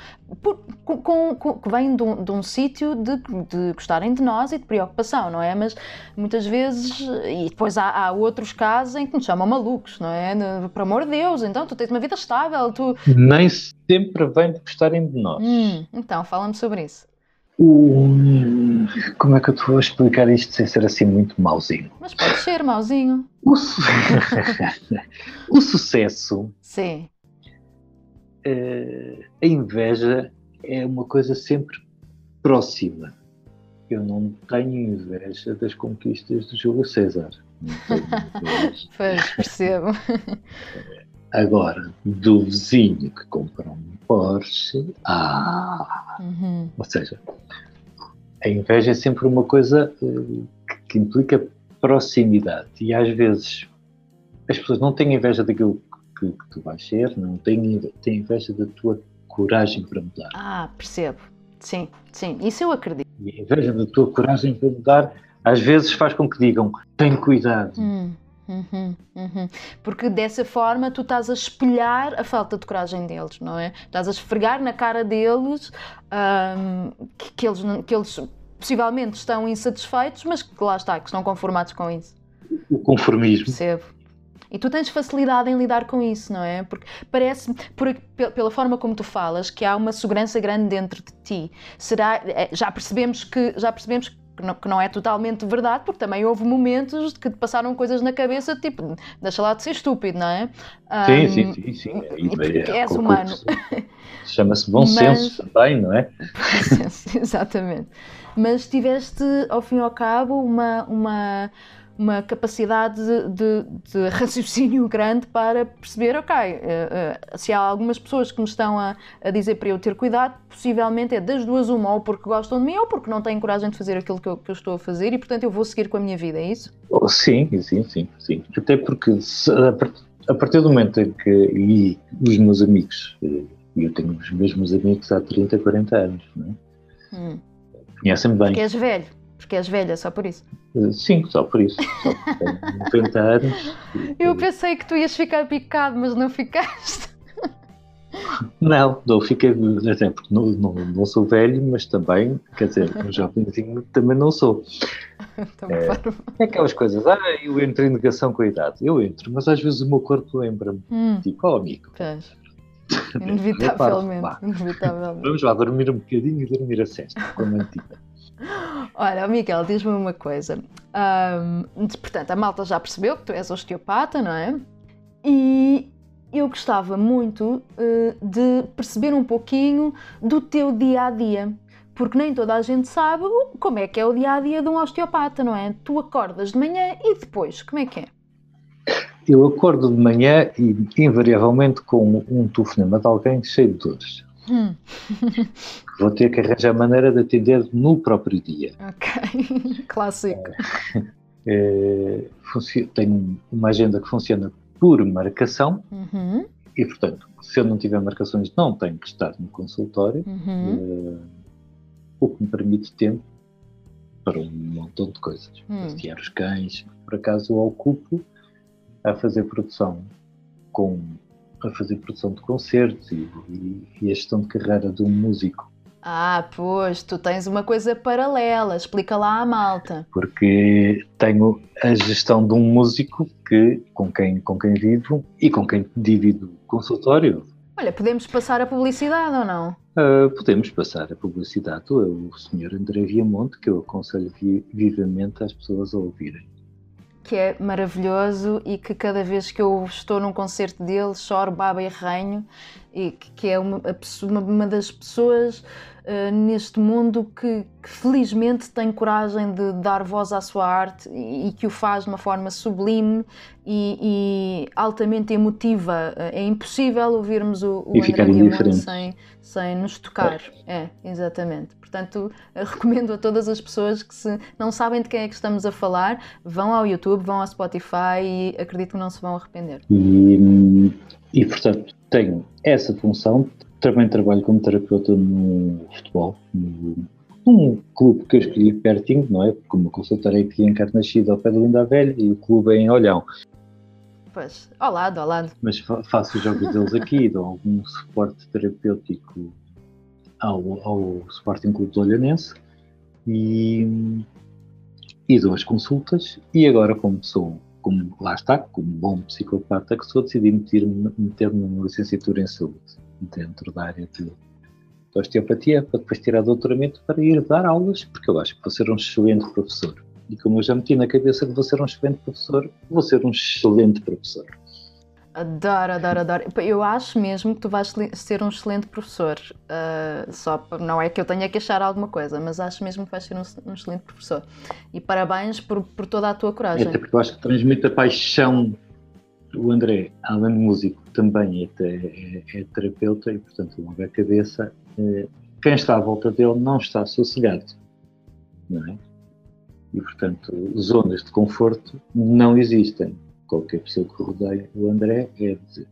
por, com, com, que vêm de um, de um sítio de, de gostarem de nós e de preocupação, não é? Mas muitas vezes, e depois há, há outros casos em que nos chamam malucos, não é? Por amor de Deus, então tu tens uma vida estável, tu... Nem sempre vêm de gostarem de nós. Hum, então, fala-me sobre isso. Como é que eu te vou explicar isto sem ser assim muito mauzinho? Mas pode ser mauzinho. *laughs* *laughs* O, su... o sucesso. Sim. Uh, a inveja é uma coisa sempre próxima. Eu não tenho inveja das conquistas de Júlio César. *laughs* pois, percebo. Agora, do vizinho que comprou um Porsche, ah! Uhum. Ou seja, a inveja é sempre uma coisa que, que, implica proximidade e às vezes as pessoas não têm inveja daquilo que, que tu vais ser, não têm, têm inveja da tua coragem para mudar. Ah, percebo. Sim, sim, isso eu acredito. E a inveja da tua coragem para mudar às vezes faz com que digam: tem cuidado. Hum. Uhum, uhum. Porque dessa forma tu estás a espelhar a falta de coragem deles, não é? Estás a esfregar na cara deles um, que, que, eles, que eles possivelmente estão insatisfeitos, mas que lá está, que estão conformados com isso. O conformismo. Percebo. E tu tens facilidade em lidar com isso, não é? Porque parece, por, pela forma como tu falas, que há uma segurança grande dentro de ti. Será, é, já percebemos que já percebemos que não, que não, é totalmente verdade, porque também houve momentos que te passaram coisas na cabeça, tipo, deixa lá de ser estúpido, não é? Sim, um, sim, sim, sim. Porque é, és humano. *laughs* Chama-se bom Mas, senso também, não é? *laughs* exatamente. Mas tiveste, ao fim e ao cabo, uma, uma uma capacidade de, de, de, raciocínio *laughs* grande para perceber, ok, uh, uh, se há algumas pessoas que me estão a, a, dizer para eu ter cuidado, possivelmente é das duas uma, ou porque gostam de mim, ou porque não têm coragem de fazer aquilo que eu, que eu estou a fazer e, portanto, eu vou seguir com a minha vida, é isso? Oh, sim, sim, sim, sim. Até porque se, a partir do momento em que e os meus amigos, e eu tenho os mesmos amigos há 30, 40 anos, não é? Hum. Conhecem-me bem. Porque és velho. Porque és velha, só por isso? Eh, sim, só por isso. Só por tenho *laughs* 90 anos. Eu pensei que tu ias ficar picado, mas não ficaste. Não, não fiquei, até porque não, não, não sou velho, mas também, quer dizer, um jovenzinho também não sou. *laughs* é, é aquelas coisas, ah, eu entro em negação com a idade. Eu entro, mas às vezes o meu corpo lembra-me, hum. tipo, ó oh, amigo. Pois. *laughs* Inevitavelmente, inevitavelmente. Vamos lá dormir um bocadinho e dormir a sexta, como antiga. Olha, Miguel, diz-me uma coisa. Um, portanto, a malta já percebeu que tu és osteopata, não é? E eu gostava muito uh, de perceber um pouquinho do teu dia a dia. Porque nem toda a gente sabe como é que é o dia a dia de um osteopata, não é? Tu acordas de manhã e depois, como é que é? Eu acordo de manhã e, invariavelmente, com um telefonema de alguém cheio de dores. Hum. *laughs* Vou ter que arranjar maneira de atender no próprio dia. Ok, *laughs* clássico. É, tenho uma agenda que funciona por marcação uhum. e, portanto, se eu não tiver marcações, não tenho que estar no consultório, uhum. é, o que me permite tempo para um montão de coisas. Hum. Passear os cães, por acaso, eu ocupo a fazer produção com a fazer produção de concertos e, e, e, a gestão de carreira de um músico. Ah, pois, tu tens uma coisa paralela, explica lá à malta. Porque tenho a gestão de um músico que, com, quem, com quem vivo e com quem divido o consultório. Olha, podemos passar a publicidade ou não? Uh, podemos passar a publicidade. É o Sr. André Viamonte, que eu aconselho vivamente às pessoas a ouvirem que é maravilhoso e que cada vez que eu estou num concerto dele choro, baba e ranho e que é uma, uma das pessoas uh, neste mundo que, que, felizmente tem coragem de dar voz à sua arte e, e que o faz de uma forma sublime e, e altamente emotiva. É impossível ouvirmos o, o André Diamond sem, sem nos tocar. É. é, exatamente. Portanto, recomendo a todas as pessoas que se não sabem de quem é que estamos a falar, vão ao YouTube, vão ao Spotify e acredito que não se vão arrepender. E, e portanto, tenho essa função. Também trabalho como terapeuta no futebol, num clube que eu escolhi pertinho, não é? Porque uma consultora aqui em Carnachida, ao pé do Linda Velha, e o clube é em Olhão. Pois, ao lado, ao lado. Mas faço os jogos deles aqui, *laughs* dou algum suporte terapêutico ao, ao Sporting Clube do Olhanense e, e dou as consultas. E agora, como sou como lá está, como bom psicopata que sou, decidi meter-me meter numa licenciatura em saúde, dentro da área de osteopatia, para depois tirar doutoramento para ir dar aulas, porque eu acho que vou ser um excelente professor. E como eu já meti na cabeça que vou ser um excelente professor, vou ser um excelente professor. Adoro, adoro, adoro. Eu acho mesmo que tu vais ser um excelente professor. Uh, só não é que eu tenha que achar alguma coisa, mas acho mesmo que vais ser um, um excelente professor. E parabéns por, por toda a tua coragem. Até porque eu acho que transmite a paixão. O André, além de músico, também é, é, é terapeuta e, portanto, longa a cabeça. É, quem está à volta dele não está sossegado. Não é? E, portanto, zonas de conforto não existem qualquer pessoa que rodeia o André é de,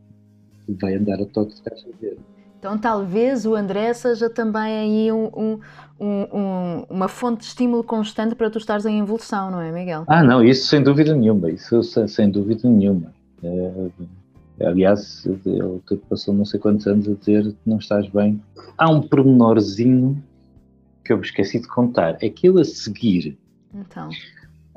vai andar a toque de caixa verde. Então talvez o André seja também aí um, um, um, uma fonte de estímulo constante para tu estares em evolução, não é, Miguel? Ah, não, isso sem dúvida nenhuma, isso sem dúvida nenhuma. É, aliás, ele passou não sei quantos anos a dizer que não estás bem. Há um pormenorzinho que eu me esqueci de contar. Aquilo a seguir. Então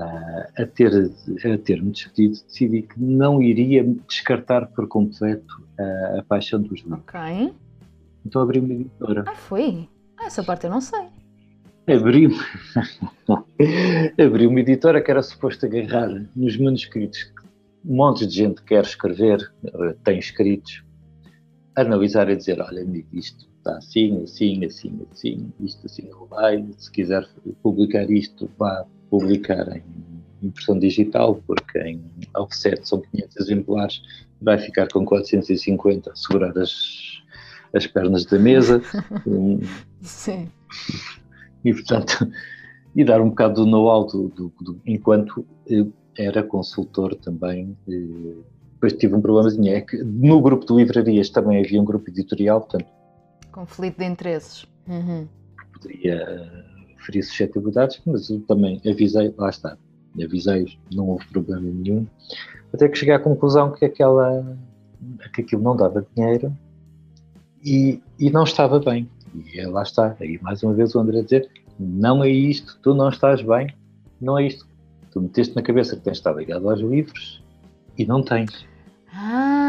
a, ter, a ter-me despedido, decidi que não iria descartar por completo a, a paixão dos livros. Ok. Então abri uma editora. Ah, foi? Ah, essa parte eu não sei. Abri, *laughs* abri uma editora que era suposto agarrar nos manuscritos que um monte de gente quer escrever, tem escritos, analisar e dizer, olha isto está assim, assim, assim, assim, isto assim não vai, se quiser publicar isto, vá publicar em impressão digital, porque em offset são 500 exemplares, vai ficar com 450 a segurar as, as pernas da mesa. *laughs* Sim. E, portanto, e dar um bocado do know-how do, do, do, enquanto era consultor também. Depois tive um problemazinho, é que no grupo de livrarias também havia um grupo editorial, portanto... Conflito de interesses. Uhum. Poderia referir suscetibilidades, mas eu também avisei, lá está, avisei-os, não houve problema nenhum, até que cheguei à conclusão que, aquela, que aquilo não dava dinheiro e, e não estava bem. E lá está, aí mais uma vez o André a dizer, não é isto, tu não estás bem, não é isto. Tu meteste na cabeça que tens de estar ligado aos livros e não tens. Ah,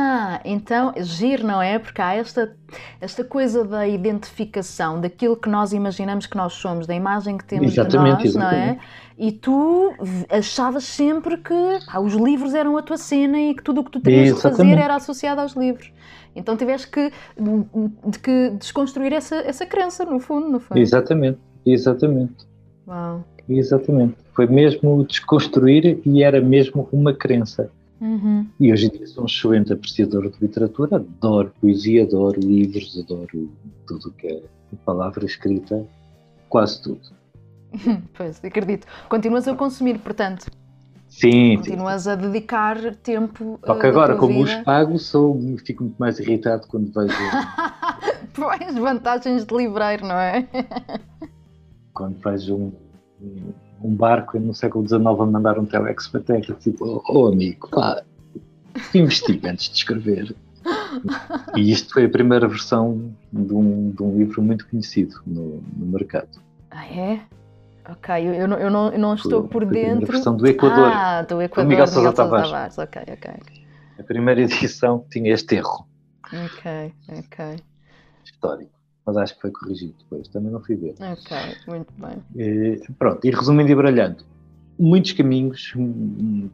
então, giro, não é? Porque há esta, esta coisa da identificação, daquilo que nós imaginamos que nós somos, da imagem que temos exatamente, de nós, exatamente. não é? E tu achavas sempre que ah, os livros eram a tua cena e que tudo o que tu terias de fazer era associado aos livros. Então tiveste que, de, que desconstruir essa, essa crença, no fundo, no fundo. Exatamente, exatamente. Uau. Exatamente. Foi mesmo desconstruir e era mesmo uma crença. Uhum. E hoje em dia sou um excelente apreciador de literatura, adoro poesia, adoro livros, adoro tudo o que é palavra escrita, quase tudo. *laughs* pois, acredito. Continuas a consumir, portanto. Sim. Continuas sim. a dedicar tempo. Só que agora, como vida. os pago, sou, fico muito mais irritado quando vejo. *laughs* pois, vantagens de livreiro, não é? quando vejo um, um barco no século XIX a mandar um telex para a Terra, tipo, oh, oh amigo, pá, investiga antes de escrever. *laughs* E isto foi a primeira versão de um, de um livro muito conhecido no, no mercado. Ah, é? Ok, eu, eu, não, eu, não, eu não estou por dentro. A versão do Equador. Ah, do Equador. Do Miguel Sousa Tavares. Tavares. Ok, ok. A primeira *laughs* edição tinha este erro. Ok, ok. Histórico mas acho que foi corrigido depois, também não fui ver. Ok, muito bem. E, pronto, e resumindo e baralhando, muitos caminhos, hum,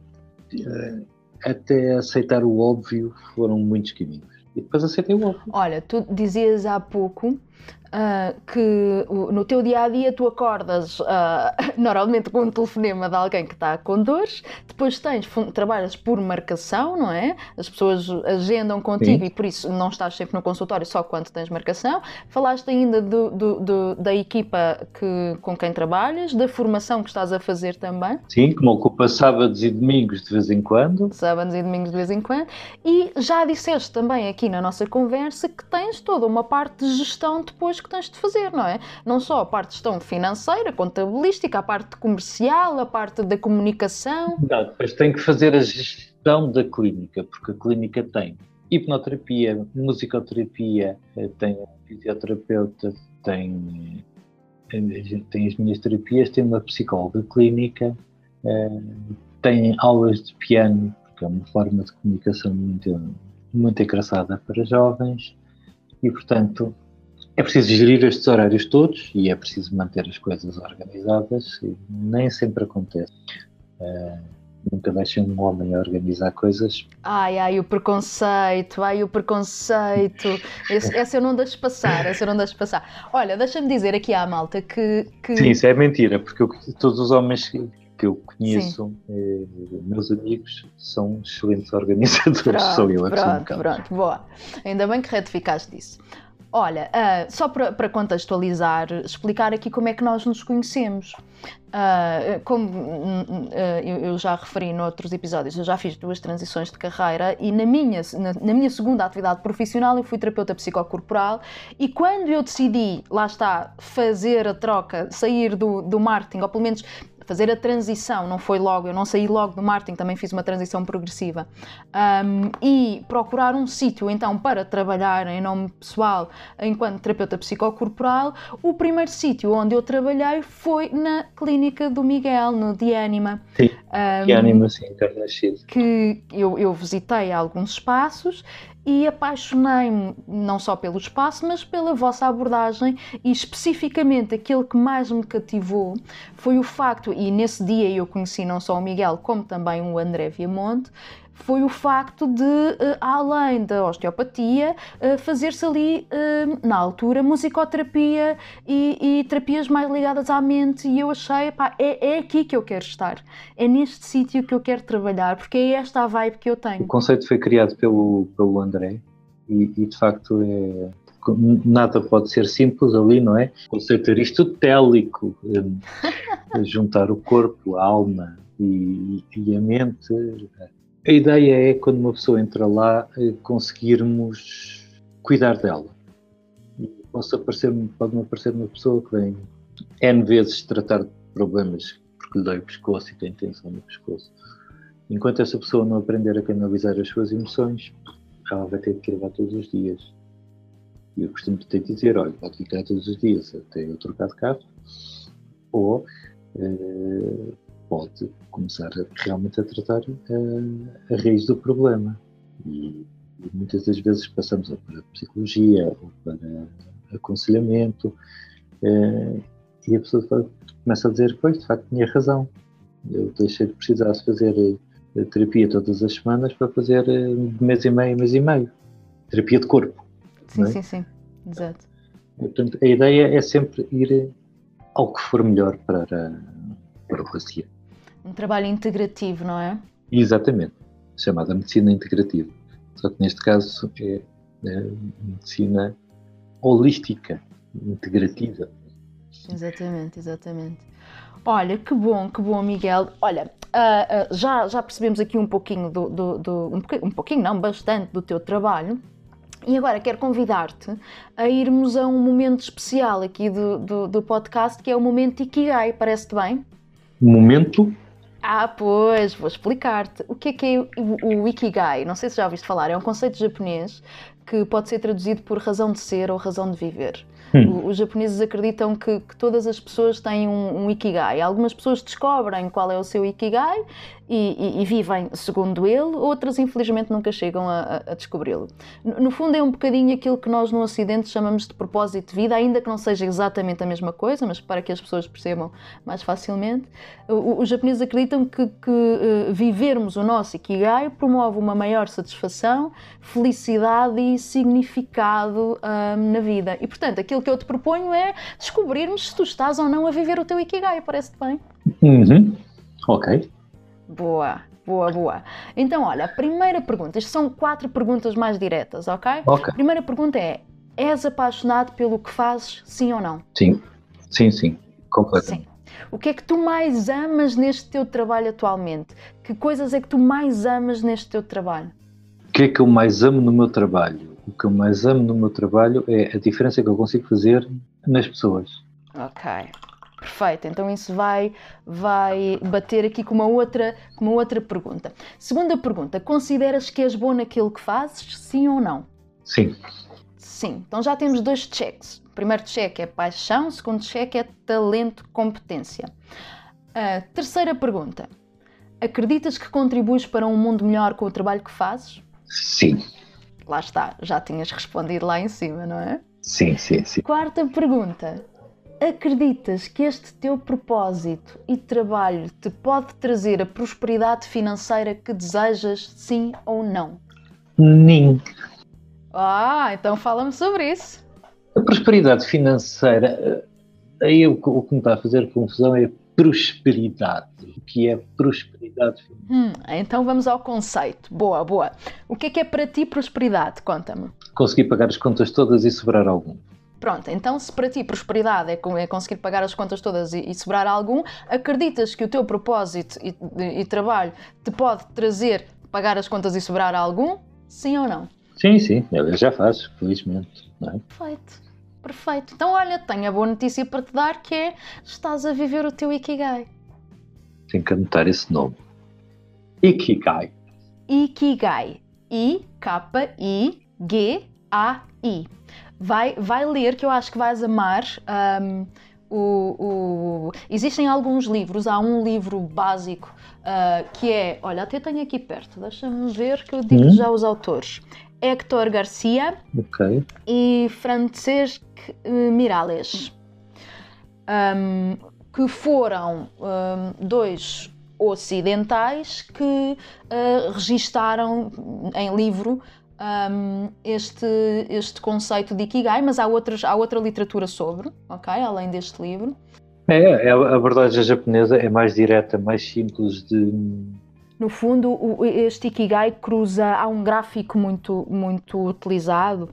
hum, até aceitar o óbvio foram muitos caminhos. E depois aceitei o óbvio. Olha, tu dizias há pouco Uh, que no teu dia a dia tu acordas uh, *laughs* normalmente com um telefonema de alguém que está com dores, depois tens, trabalhas por marcação, não é? As pessoas agendam contigo Sim. e por isso não estás sempre no consultório só quando tens marcação. Falaste ainda do, do, do, da equipa que, com quem trabalhas, da formação que estás a fazer também. Sim, que me ocupa sábados e domingos de vez em quando. Sábados e domingos de vez em quando. E já disseste também aqui na nossa conversa que tens toda uma parte de gestão depois que tens de fazer, não é? Não só a parte de gestão financeira, contabilística, a parte comercial, a parte da comunicação. Não, depois tem que fazer a gestão da clínica, porque a clínica tem hipnoterapia, musicoterapia, eh, tem fisioterapeuta, tem, eh, tem as minhas terapias, tem uma psicóloga clínica, eh, tem aulas de piano, porque é uma forma de comunicação muito, muito engraçada para jovens, e portanto é preciso gerir estes horários todos e é preciso manter as coisas organizadas e nem sempre acontece. Uh, nunca deixem um homem organizar coisas. Ai, ai, o preconceito, ai, o preconceito. Esse, essa eu não deixo passar, essa eu não deixo passar. Olha, deixa-me dizer aqui à malta que, que... Sim, isso é mentira, porque eu, todos os homens que eu conheço, eh, meus amigos, são excelentes *laughs* organizadores, pronto, sou eu. Pronto, pronto, boa. Ainda bem que retificaste isso. Olha, uh, só para, contextualizar, explicar aqui como é que nós nos conhecemos. Uh, como uh, eu, eu, já referi noutros episódios, eu já fiz duas transições de carreira e na minha, na, na, minha segunda atividade profissional eu fui terapeuta psicocorporal e quando eu decidi, lá está, fazer a troca, sair do, do marketing, ou pelo menos fazer a transição, não foi logo, eu não saí logo do marketing, também fiz uma transição progressiva, um, e procurar um sítio então para trabalhar em nome pessoal enquanto terapeuta psicocorporal, o primeiro sítio onde eu trabalhei foi na clínica do Miguel, no Dianima. Sim, um, Dianima, sim. Que eu, eu visitei alguns espaços e apaixonei-me não só pelo espaço, mas pela vossa abordagem e especificamente aquele que mais me cativou foi o facto, e nesse dia eu conheci não só o Miguel como também o André Viamonte, foi o facto de, uh, além da osteopatia, uh, fazer-se ali, uh, na altura, musicoterapia e, e, terapias mais ligadas à mente. E eu achei, pá, é, é aqui que eu quero estar, é neste sítio que eu quero trabalhar, porque é esta a vibe que eu tenho. O conceito foi criado pelo, pelo André e, e de facto é, nada pode ser simples ali, não é? O conceito aristotélico, *laughs* juntar o corpo, a alma e, e a mente a ideia é, quando uma pessoa entra lá, eh, conseguirmos cuidar dela. Posso aparecer, pode-me aparecer uma pessoa que vem N vezes tratar de problemas porque lhe dói o pescoço e tem tensão no pescoço. Enquanto essa pessoa não aprender a canalizar as suas emoções, ela vai ter que lá todos os dias. E eu costumo ter de dizer, olha, pode ficar todos os dias até eu trocar de carro, ou uh, pode começar a, realmente a tratar a, a raiz do problema. E, e, muitas das vezes passamos para psicologia ou para aconselhamento eh, e a pessoa começa a dizer, pois, de facto, tinha razão. Eu deixei de precisar de fazer eh, terapia todas as semanas para fazer eh, de mês e meio, mês e meio. Terapia de corpo. Sim, é? sim, sim. Exato. Portanto, a ideia é sempre ir ao que for melhor para, para o paciente. Um trabalho integrativo, não é? Exatamente, chamada medicina integrativa. Só que neste caso é, é medicina holística, integrativa. Exatamente, exatamente. Olha, que bom, que bom, Miguel. Olha, uh, uh, já, já percebemos aqui um pouquinho do, do, do um, pouquinho, um pouquinho, não, bastante do teu trabalho. E agora quero convidar-te a irmos a um momento especial aqui do, do, do podcast, que é o momento Ikigai. Parece-te bem? Momento ah, pois, vou explicar-te. O que é que é o, o Ikigai? Não sei se já ouviste falar, é um conceito japonês que pode ser traduzido por razão de ser ou razão de viver. Hum. Os japoneses acreditam que, que, todas as pessoas têm um, um, Ikigai. Algumas pessoas descobrem qual é o seu Ikigai e, e, e, vivem segundo ele, outras infelizmente nunca chegam a, a descobri-lo. No, no, fundo é um bocadinho aquilo que nós no Ocidente chamamos de propósito de vida, ainda que não seja exatamente a mesma coisa, mas para que as pessoas percebam mais facilmente. Os japoneses acreditam que, que uh, vivermos o nosso Ikigai promove uma maior satisfação, felicidade e significado na vida. E portanto, aquilo que eu te proponho é descobrirmos se tu estás ou não a viver o teu Ikigai, parece-te bem? Uhum. Ok. Boa, boa, boa. Então, olha, a primeira pergunta, isto são quatro perguntas mais diretas, ok? Ok. A primeira pergunta é: és apaixonado pelo que fazes, sim ou não? Sim, sim, sim, completamente. Sim. O que é que tu mais amas neste teu trabalho atualmente? Que coisas é que tu mais amas neste teu trabalho? O que é que eu mais amo no meu trabalho? O que eu mais amo no meu trabalho é a diferença que eu consigo fazer nas pessoas. Ok. Perfeito, então isso vai, vai bater aqui com uma, outra, com uma outra pergunta. Segunda pergunta: consideras que és bom naquilo que fazes, sim ou não? Sim. Sim, então já temos dois checks. O primeiro check é paixão, o segundo check é talento, competência. A terceira pergunta: acreditas que contribuis para um mundo melhor com o trabalho que fazes? Sim. Lá está, já tinhas respondido lá em cima, não é? Sim, sim, sim. Quarta pergunta: Acreditas que este teu propósito e trabalho te pode trazer a prosperidade financeira que desejas, sim ou não? Sim. Ah, então fala-me sobre isso. A prosperidade financeira, eh, aí o, o que me está a fazer confusão é prosperidade. O que é prosperidade financeira? Hum, então vamos ao conceito. Boa, boa. O que é que é para ti prosperidade? Conta-me. Conseguir pagar as contas todas e sobrar algum. Pronto, então se para ti prosperidade é, é conseguir pagar as contas todas e, e, sobrar algum, acreditas que o teu propósito e, e, e, trabalho te pode trazer pagar as contas e sobrar algum? Sim ou não? Sim, sim, eu já faço, felizmente. É? Perfeito, perfeito. Então olha, tenho a boa notícia para te dar que é estás a viver o teu Ikigai. Tenho que anotar esse nome. Ikigai. Ikigai. I-K-I-G-A-I vai, vai ler, que eu acho que vais amar. Um, o, o, Existem alguns livros, há um livro básico uh, que é, olha, até tenho aqui perto, deixa-me ver que eu digo hum? já os autores. Héctor Garcia okay. e Francesc Miralles, um, que foram um, dois ocidentais que uh, registaram em livro um, este, este conceito de Ikigai, mas há, outras, há outra literatura sobre, ok? Além deste livro. É, é a abordagem japonesa é mais direta, mais simples de. No fundo, este Ikigai cruza. Há um gráfico muito, muito utilizado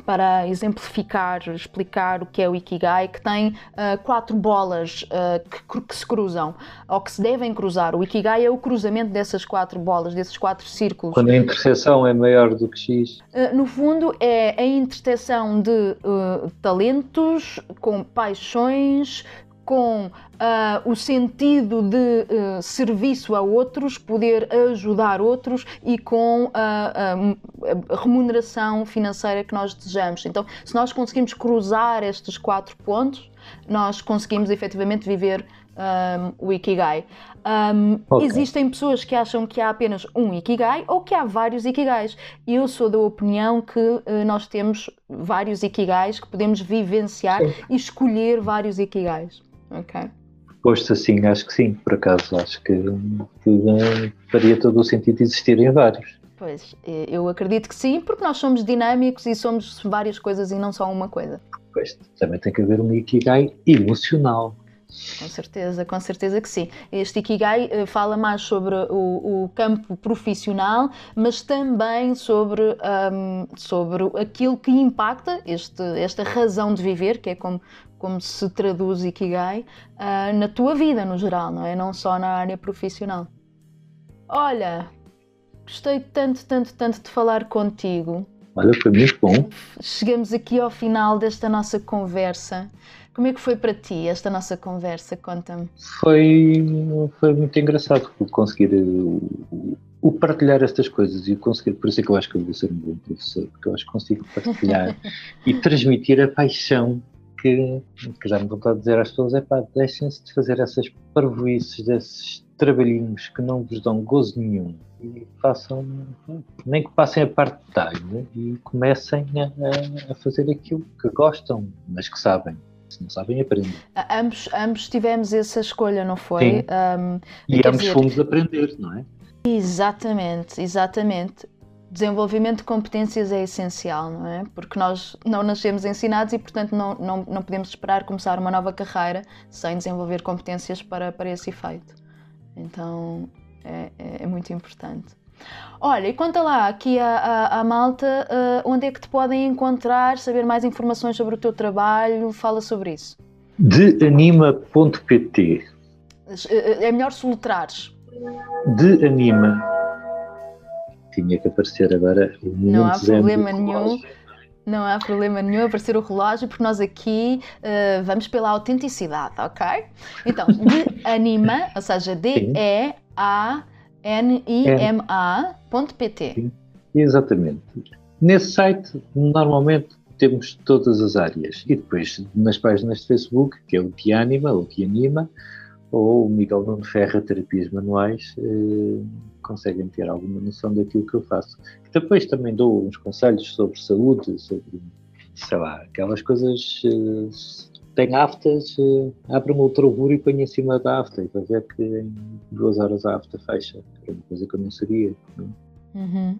para exemplificar, explicar o que é o Ikigai, que tem uh, quatro bolas uh, que, que, se cruzam, ou que se devem cruzar. O Ikigai é o cruzamento dessas quatro bolas, desses quatro círculos. Quando a interseção é maior do que X? Uh, no fundo, é a interseção de talentos com paixões, com uh, o sentido de uh, serviço a outros, poder ajudar outros e com a, a, remuneração financeira que nós desejamos. Então, se nós conseguimos cruzar estes quatro pontos, nós conseguimos efetivamente viver um, o Ikigai. Um, okay. Existem pessoas que acham que há apenas um Ikigai ou que há vários Ikigais. Eu sou da opinião que uh, nós temos vários Ikigais que podemos vivenciar Sim. e escolher vários Ikigais. Ok. Posto assim, acho que sim, por acaso, acho que, que faria todo o sentido existirem vários. Pois, eu acredito que sim, porque nós somos dinâmicos e somos várias coisas e não só uma coisa. Pois, também tem que haver um Ikigai emocional. Com certeza, com certeza que sim. Este Ikigai uh, fala mais sobre o, o, campo profissional, mas também sobre, um, sobre aquilo que impacta este, esta razão de viver, que é como, como se traduz Ikigai, uh, na tua vida no geral, não é? Não só na área profissional. Olha, gostei tanto, tanto, tanto de falar contigo. Olha, foi muito bom. Chegamos aqui ao final desta nossa conversa. Como é que foi para ti esta nossa conversa? Conta-me. Foi, foi muito engraçado conseguir o, o, partilhar estas coisas e conseguir, por isso é que eu acho que eu vou ser um bom professor, porque eu acho que consigo partilhar *laughs* e transmitir a paixão que, que dá-me vontade de dizer às pessoas: é pá, deixem-se de fazer essas parvoices, desses trabalhinhos que não vos dão gozo nenhum e façam, nem que passem a parte de time e comecem a, a fazer aquilo que gostam, mas que sabem. Se não sabem, aprendem. Ambos, ambos tivemos essa escolha, não foi? Um, e ambos dizer... fomos aprender, não é? Exatamente, exatamente. Desenvolvimento de competências é essencial, não é? Porque nós não nascemos ensinados e, portanto, não, não, não podemos esperar começar uma nova carreira sem desenvolver competências para, para esse efeito. Então, é, é, é muito importante. Olha, e conta lá aqui à, Malta uh, onde é que te podem encontrar, saber mais informações sobre o teu trabalho, fala sobre isso. Deanima.pt É melhor soletrares. De Anima. Tinha que aparecer agora o Não há problema nenhum. Não há problema nenhum aparecer o relógio, porque nós aqui uh, vamos pela autenticidade, ok? Então, de *laughs* anima, ou seja, D-E-A-N-I-M-A.pt. Exatamente. Nesse site, normalmente temos todas as áreas. E depois, nas páginas de Facebook, que é o Tianima, ou Tianima, ou o Miguel Nuno Ferra Terapias Manuais, eh, conseguem ter alguma noção daquilo que eu faço. Depois também dou uns conselhos sobre saúde, sobre, sei lá, aquelas coisas. Eh, tem aftas, eh, abre uma ultravura e põe em cima da afta e vai ver que em duas horas a afta fecha. Era uma coisa que eu não sabia. Não? Uhum.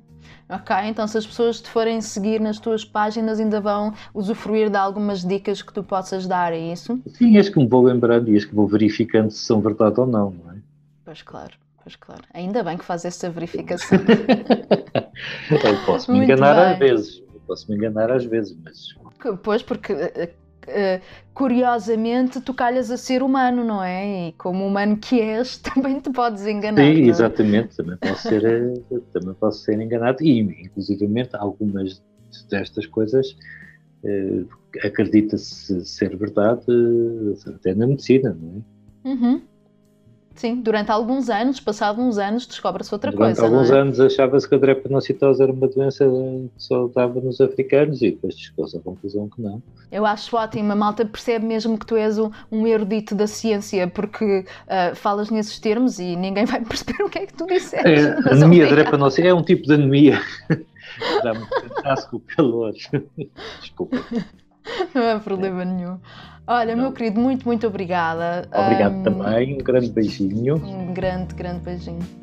Ok, então se as pessoas te forem seguir nas tuas páginas ainda vão usufruir de algumas dicas que tu possas dar, é isso? Sim, as que me vou lembrando e as que vou verificando se são verdade ou não, não é? Pois claro. Pois claro, ainda bem que faz essa verificação. *laughs* eu posso me Muito enganar bem. às vezes, eu posso me enganar às vezes, mas. Pois, porque uh, curiosamente tu calhas a ser humano, não é? E como humano que és, *laughs* também te podes enganar. Sim, é? exatamente, também posso, ser, também posso ser enganado e, inclusivamente, algumas destas coisas uh, acredita-se ser verdade até na medicina, não é? Uhum. Sim, durante alguns anos, passado uns anos, descobre-se outra durante coisa. Durante alguns é? anos achava-se que a drepanocitose era uma doença que só dava nos africanos e depois chegou-se à conclusão que não. Eu acho ótimo, a malta percebe mesmo que tu és um, um erudito da ciência porque uh, falas nesses termos e ninguém vai *laughs* perceber o que é que tu disseste. É, anemia drepanocitose é um tipo de anemia. *laughs* Dá-me um com o calor. *laughs* Desculpa. Não é problema nenhum. Olha, meu querido, muito, muito obrigada. Obrigado um, também. Um grande beijinho. Um grande, grande beijinho.